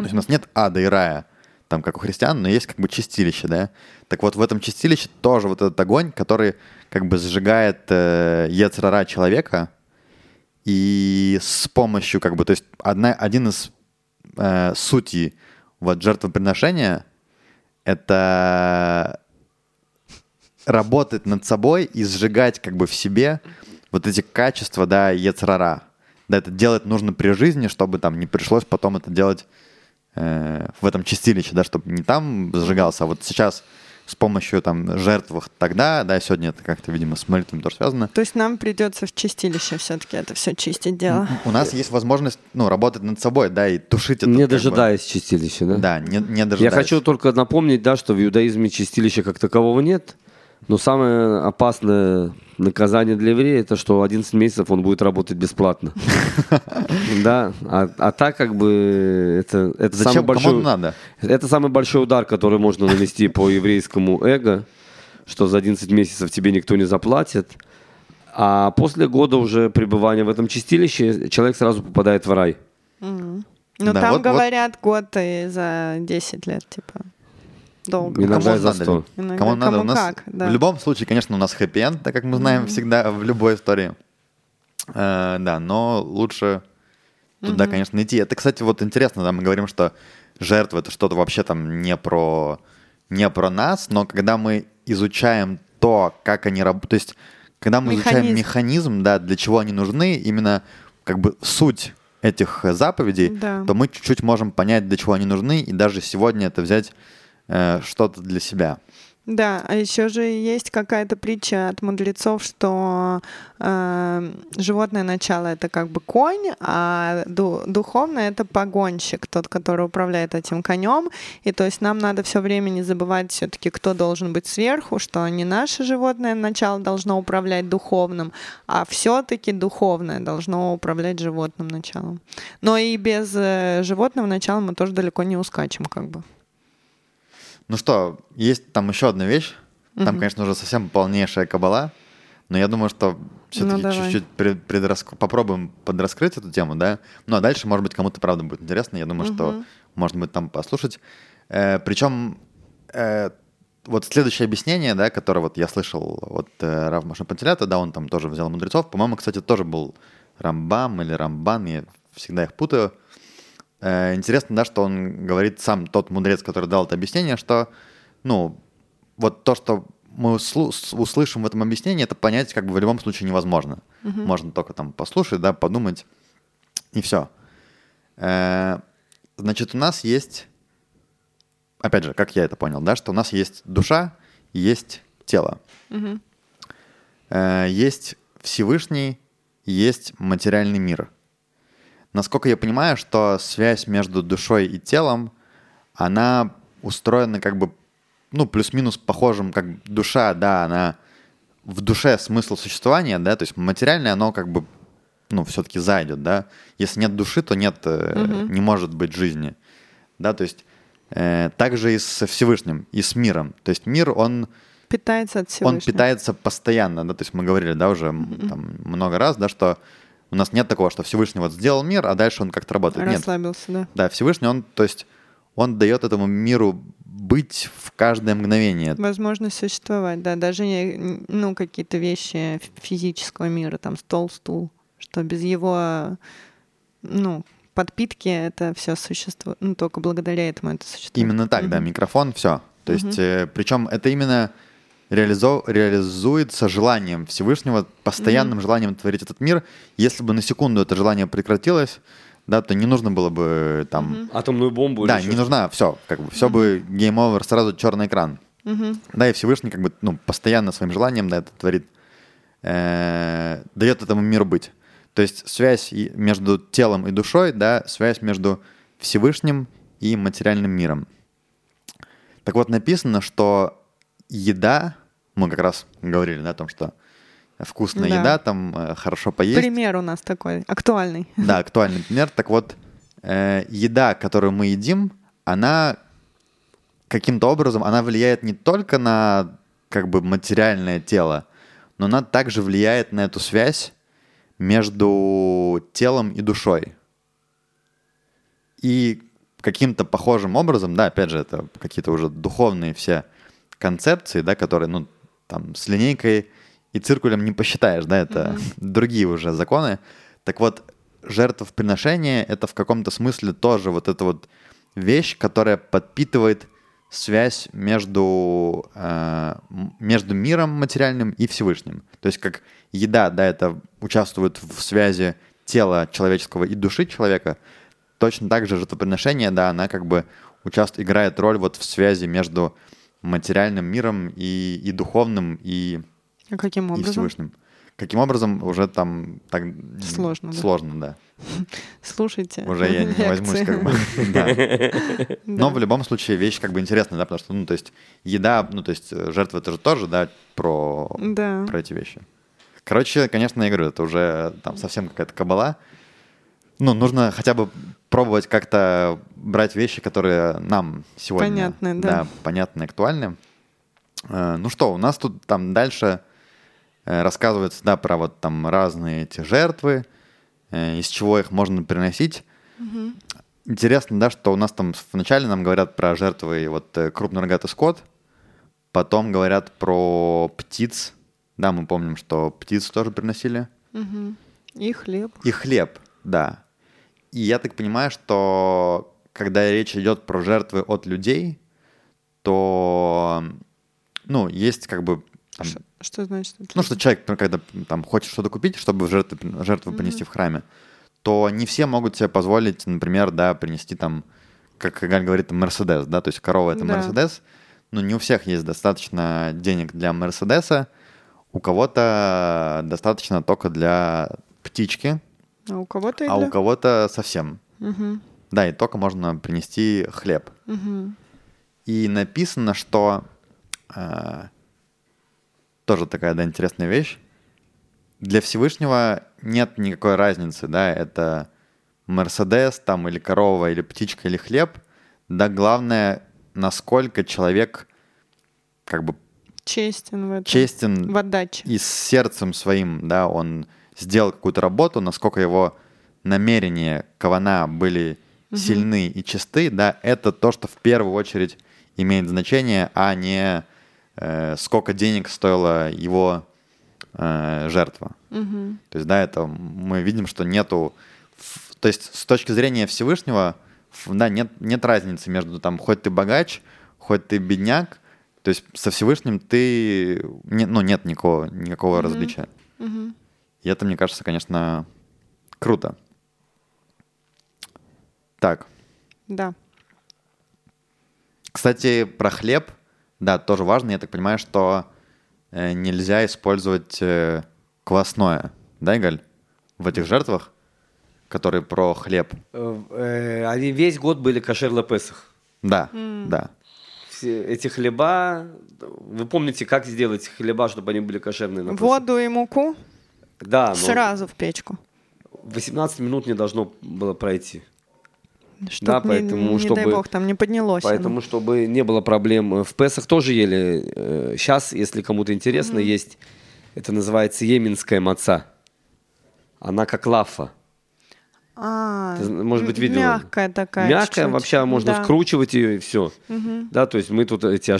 То есть у нас нет ада и рая, там, как у христиан, но есть как бы чистилище, да? Так вот, в этом чистилище тоже вот этот огонь, который как бы сжигает э, ецрара человека, и с помощью, как бы, то есть одна, один из э, сутей вот жертвоприношения — это работать над собой и сжигать как бы в себе вот эти качества, да, ецрара. Да, это делать нужно при жизни, чтобы там не пришлось потом это делать э, в этом чистилище, да, чтобы не там сжигался, а вот сейчас с помощью там жертв тогда, да, сегодня это как-то, видимо, с молитвами тоже связано. То есть нам придется в чистилище все-таки это все чистить дело. У нас есть возможность, ну, работать над собой, да, и тушить это. Не как бы- дожидаясь чистилища, да? Да, не, не Я дожидаясь. хочу только напомнить, да, что в иудаизме чистилища как такового нет. Но самое опасное наказание для еврея это что 11 месяцев он будет работать бесплатно. [laughs] Да, а, а так как бы это, это самый большой, это самый большой удар, который можно нанести по еврейскому эго, что за 11 месяцев тебе никто не заплатит. А после года уже пребывания в этом чистилище человек сразу попадает в рай. Ну, Да, там вот- вот- говорят год и за 10 лет, типа, долго. Иногда за надо 100. ли? Иногда Кому надо? кому У нас как, да. В любом случае, конечно, у нас хэппи-энд, так как мы знаем всегда в любой истории. Э, да, но лучше туда, конечно, идти. Это, кстати, вот интересно, да, мы говорим, что жертва это что-то вообще там не про, не про нас, но когда мы изучаем то, как они работают, то есть когда мы изучаем Механизм. механизм, да, для чего они нужны, именно как бы суть этих заповедей, Да. то мы чуть-чуть можем понять, для чего они нужны, и даже сегодня это взять э, что-то для себя. Да, а еще же есть какая-то притча от мудрецов, что э, животное начало это как бы конь, а ду- духовное это погонщик, тот, который управляет этим конем. И то есть нам надо все время не забывать все-таки, кто должен быть сверху, что не наше животное начало должно управлять духовным, а все-таки духовное должно управлять животным началом. Но и без э, животного начала мы тоже далеко не ускачем, как бы. Ну что, есть там еще одна вещь. Там, конечно, уже совсем полнейшая кабала. Но я думаю, что все-таки Ну, чуть-чуть пред- предраск- попробуем подраскрыть эту тему, да. Ну а дальше, может быть, кому-то правда будет интересно. Я думаю, что можно будет там послушать. причем э, вот следующее объяснение, да, которое вот я слышал от э, Рав Маша Пантелята, да, он там тоже взял мудрецов. По-моему, кстати, тоже был Рамбам или Рамбан, я всегда их путаю. Э, интересно, да, что он говорит сам тот мудрец, который дал это объяснение, что, ну, вот то, что мы услышим в этом объяснении, это понять как бы в любом случае невозможно. Угу. Можно только там послушать, да, подумать, и все. Э, значит, у нас есть, опять же, как я это понял, да, что у нас есть душа, есть тело. Угу. Есть Всевышний, есть материальный мир. Насколько я понимаю, что связь между душой и телом, она устроена как бы ну, плюс-минус похожим, как душа, да, она в душе смысл существования, да, то есть материальное, оно как бы, ну, все-таки зайдет, да. Если нет души, то нет, угу. не может быть жизни, да, то есть э, также и с Всевышним, и с миром. То есть мир, он... Питается от Всевышнего. Он питается постоянно, да, то есть мы говорили, да, уже там, много раз, да, что у нас нет такого, что Всевышний вот сделал мир, а дальше он как-то работает. Расслабился, нет. да. Да, Всевышний, он, то есть он дает этому миру быть в каждое мгновение. Возможность существовать, да, даже ну, какие-то вещи физического мира, там стол, стул, что без его ну, подпитки это все существует, ну, только благодаря этому это существует. Именно так, угу. да, микрофон, все. То есть, угу. э, причем это именно реализо- реализуется желанием Всевышнего, постоянным угу. желанием творить этот мир. Если бы на секунду это желание прекратилось, да, то не нужно было бы там... Угу. Атомную бомбу Да, не нужна, все, как бы, все угу. бы over, сразу черный экран. Угу. Да, и Всевышний как бы, ну, постоянно своим желанием, да, это творит, э, дает этому миру быть. То есть связь между телом и душой, да, связь между Всевышним и материальным миром. Так вот, написано, что еда, мы как раз говорили да, о том, что вкусная да. еда, там э, хорошо поесть. Пример у нас такой, актуальный. Да, [laughs] актуальный пример. Так вот, э, еда, которую мы едим, она каким-то образом, она влияет не только на как бы материальное тело, но она также влияет на эту связь между телом и душой. И каким-то похожим образом, да, опять же, это какие-то уже духовные все концепции, да, которые, ну, там, с линейкой и циркулем не посчитаешь, да, это mm-hmm. [laughs] другие уже законы. Так вот, жертвоприношение — это в каком-то смысле тоже вот эта вот вещь, которая подпитывает связь между, э, между миром материальным и Всевышним. То есть как еда, да, это участвует в связи тела человеческого и души человека, точно так же жертвоприношение, да, она как бы участвует, играет роль вот в связи между материальным миром и, и духовным, и а каким образом? И Всевышним. Каким образом уже там так сложно, сложно, да. Слушайте. Уже я не возьмусь как бы. [laughs] да. Но в любом случае вещь как бы интересная, да, потому что, ну, то есть еда, ну, то есть э, жертва это же тоже, да, про, да. про эти вещи. Короче, конечно, я говорю, это уже там совсем какая-то кабала. Ну, нужно хотя бы пробовать как-то брать вещи, которые нам сегодня понятны, да. да, понятны, актуальны. Э, ну что, у нас тут там дальше Э, рассказывается, да, про вот там разные эти жертвы, э, из чего их можно приносить. Угу. Интересно, да, что у нас там вначале нам говорят про жертвы вот крупный рогатый скот, потом говорят про птиц. Да, мы помним, что птиц тоже приносили. Угу. И хлеб. И хлеб, да. И я так понимаю, что когда речь идет про жертвы от людей, то, ну, есть как бы там, что, что значит? Ну, что человек, когда там хочет что-то купить, чтобы жертву, жертву mm-hmm. принести в храме, то не все могут себе позволить, например, да, принести там, как Галь говорит, Мерседес, да, то есть корова — это Мерседес, но не у всех есть достаточно денег для Мерседеса, у кого-то достаточно только для птички, а у кого-то а для... у кого-то совсем. Угу. Да, и только можно принести хлеб. Угу. И написано, что э, тоже такая, да, интересная вещь. Для Всевышнего нет никакой разницы, да, это Мерседес там или корова, или птичка, или хлеб. Да, главное, насколько человек как бы честен в этом. Честен в отдаче. И с сердцем своим, да, он сделал какую-то работу, насколько его намерения, кавана были угу. сильны и чисты, да, это то, что в первую очередь имеет значение, а не э, сколько денег стоила его э, жертва. Угу. То есть, да, это мы видим, что нету... То есть, с точки зрения Всевышнего, да, нет, нет разницы между там, хоть ты богач, хоть ты бедняк, то есть со Всевышним ты, не- ну, нет никакого, никакого различия. И это, мне кажется, конечно, круто. Так, Да. Кстати, про хлеб, да, тоже важно. Я так понимаю, что э, нельзя использовать э, квасное, да, Игаль, в этих жертвах, которые про хлеб. Э, Они весь год были кошер на Песах. Да, да. Все эти хлеба, вы помните, как сделать хлеба, чтобы они были кошерные на Песах? Воду и муку Да, но сразу в печку. 18 минут не должно было пройти. Чтоб Да, не- поэтому, не, чтобы- дай бог, там не поднялось. оно. Поэтому, чтобы не было проблем, э, в Песах тоже ели. Сейчас, если кому-то интересно, есть, это называется йеменская маца. Она как лафа. А, Ты, может быть, видела? Мягкая такая. Мягкая, чуть-чуть. вообще можно Да. скручивать ее и все. Да, то есть мы тут эти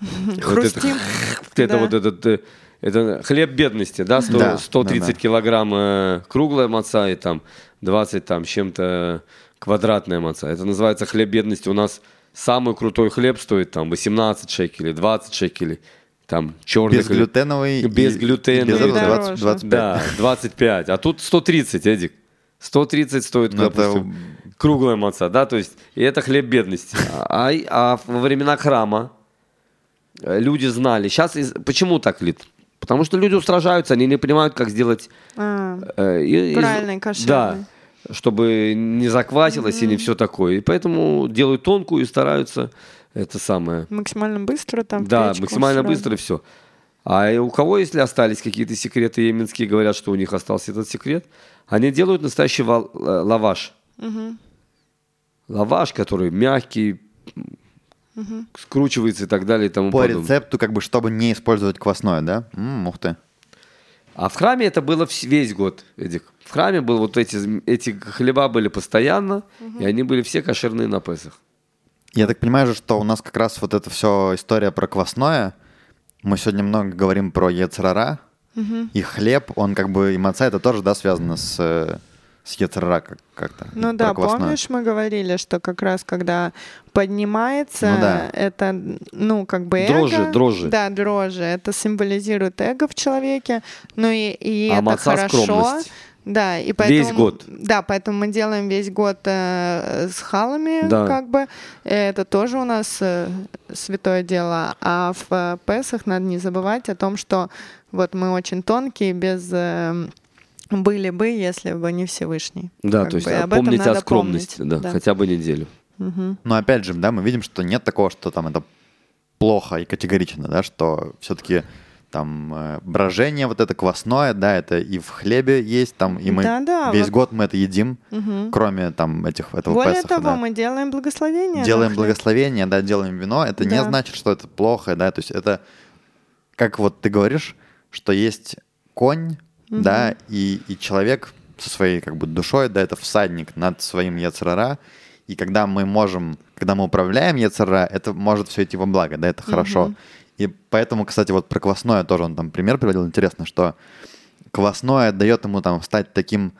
[laughs] это, Хрустим. [laughs] вот это вот этот, э, это хлеб бедности, да, 100 Да, 130 да, да. килограмм э, круглая маца и там 20 там чем-то квадратная маца. Это называется хлеб бедности. У нас самый крутой хлеб стоит там 18 шекелей, 20 шекелей. Там черный хлеб. Безглютеновый. и Без этого И 20, дороже. 25. Да, 25. А тут 130, Эдик. 130 стоит, Ну, это- допустим, круглая маца, да, то есть, и это хлеб бедности. А, а во времена храма люди знали. Сейчас почему так лит? Потому что люди устражаются, они не понимают, как сделать... А, э, и- кошерный. Да, чтобы не заквасилось и не все такое. И поэтому делают тонкую и стараются это самое... максимально быстро там Да, максимально сразу. быстро все. А у кого, если остались какие-то секреты йеменские, говорят, что у них остался этот секрет, они делают настоящий вал- э, лаваш. Лаваш, который мягкий, скручивается и так далее и тому По подобное. рецепту, как бы, чтобы не использовать квасное, да? М, ух ты. А в храме это было весь год, Эдик. В храме был вот эти, эти хлеба были постоянно, и они были все кошерные на Песах. Я так понимаю же, что у нас как раз вот эта все история про квасное. Мы сегодня много говорим про ецрара. И хлеб, он как бы, и маца, это тоже, да, связано с, э, с ецрара как- как-то. Ну да, помнишь, мы говорили, что как раз когда поднимается, Ну да. это, ну, как бы эго. Дрожжи, дрожжи. Да, дрожжи. Это символизирует эго в человеке. Ну и, и А это хорошо. скромность. Да, и поэтому, Весь год. Да, поэтому мы делаем весь год э, с халами, Да. как бы. Это тоже у нас э, святое дело. А в э, Песах надо не забывать о том, что вот мы очень тонкие, без э, были бы, если бы не Всевышний. Да, Как то есть бы а, об этом помните о скромности, помнить, да, да. хотя бы неделю. Но опять же, да, мы видим, что нет такого, что там это плохо и категорично, да, что все-таки там э, брожение вот это квасное, да, это и в хлебе есть, там, и мы Да-да, весь вот. год мы это едим, Мгм. кроме там этих, этого Более Песаха, того, да. мы делаем благословение. делаем благословение, да, делаем вино, это не Да. значит, что это плохо, да, то есть это, как вот ты говоришь, что есть конь, да, и, и человек со своей как бы душой, да, это всадник над своим яцерара, и когда мы можем, когда мы управляем яцерара, это может все идти во благо, да, это хорошо. И поэтому, кстати, вот про квасное тоже он там пример приводил, интересно, что квасное дает ему там стать таким,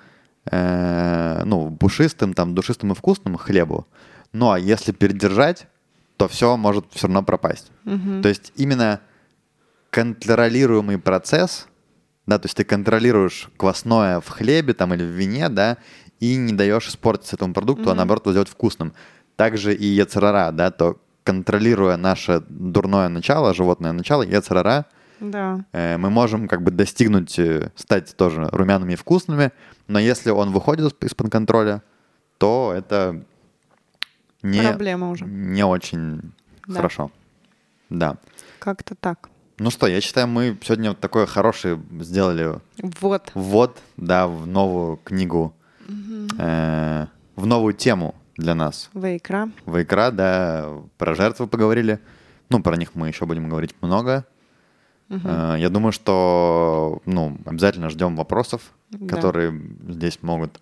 э, ну, пушистым, там, душистым и вкусным хлебу. Ну, а если передержать, то все может все равно пропасть. То есть именно контролируемый процесс, да, то есть ты контролируешь квасное в хлебе там или в вине, да, и не даешь испортиться этому продукту, а наоборот его сделать вкусным. Также и яцерара, да, то контролируя наше дурное начало, животное начало, яцерара, Да. э, мы можем как бы достигнуть, э, стать тоже румяными и вкусными, но если он выходит из- из-под контроля, то это не, Проблема уже. не очень Да. хорошо. Да. Как-то так. Ну что, я считаю, мы сегодня вот такой хороший сделали Вот. ввод, да, в новую книгу, э, в новую тему для нас. Вейкра. Вайкра, да, про жертвы поговорили. Ну, про них мы еще будем говорить много. Э, Я думаю, что, ну, обязательно ждем вопросов, Да. которые здесь могут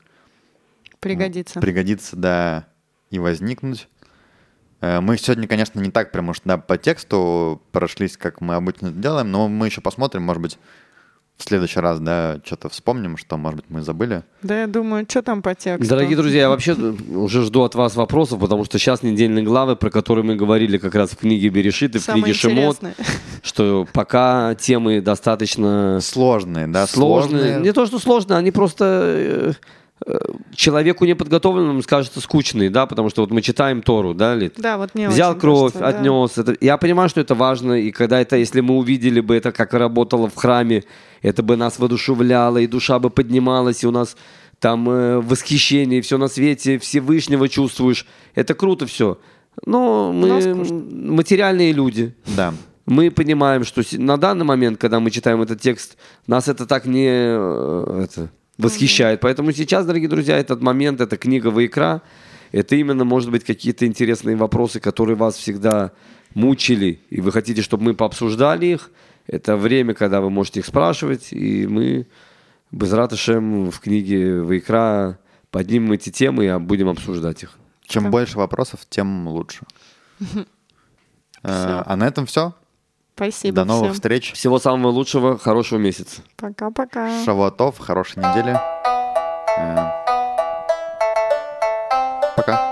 Пригодится. пригодиться, да, и возникнуть. Э, Мы сегодня, конечно, не так прям уж да, по тексту прошлись, как мы обычно делаем, но мы еще посмотрим, может быть, в следующий раз, да, что-то вспомним, что, может быть, мы забыли. Да, я думаю, что там по тексту? Дорогие друзья, я вообще уже жду от вас вопросов, потому что сейчас недельные главы, про которые мы говорили как раз в книге Берешит и в Самое книге Шимот, что пока темы достаточно Сложные, да, сложные. сложные. Не то, что сложные, они просто э, э, человеку неподготовленному скажется скучные, да, потому что вот мы читаем Тору, да, Лид? Да, вот мне Взял очень кровь, кажется, да. отнес. Это, я понимаю, что это важно, и когда это, если мы увидели бы это, как работало в храме, это бы нас воодушевляло, и душа бы поднималась, и у нас там э, восхищение, и все на свете Всевышнего чувствуешь. Это круто все. Но мы Но материальные люди. Да. Мы понимаем, что на данный момент, когда мы читаем этот текст, нас это так не э, это, восхищает. Поэтому сейчас, дорогие друзья, этот момент, эта книга Ваикра, это именно, может быть, какие-то интересные вопросы, которые вас всегда мучили, и вы хотите, чтобы мы пообсуждали их. Это время, когда вы можете их спрашивать, и мы без ратышем в книге Ваикра поднимем эти темы и будем обсуждать их. Чем больше вопросов, тем лучше. Э. А на этом все. Спасибо До новых всем. встреч. Всего самого лучшего, хорошего месяца. Пока-пока. Шавуатов, хорошей недели. Э, Пока.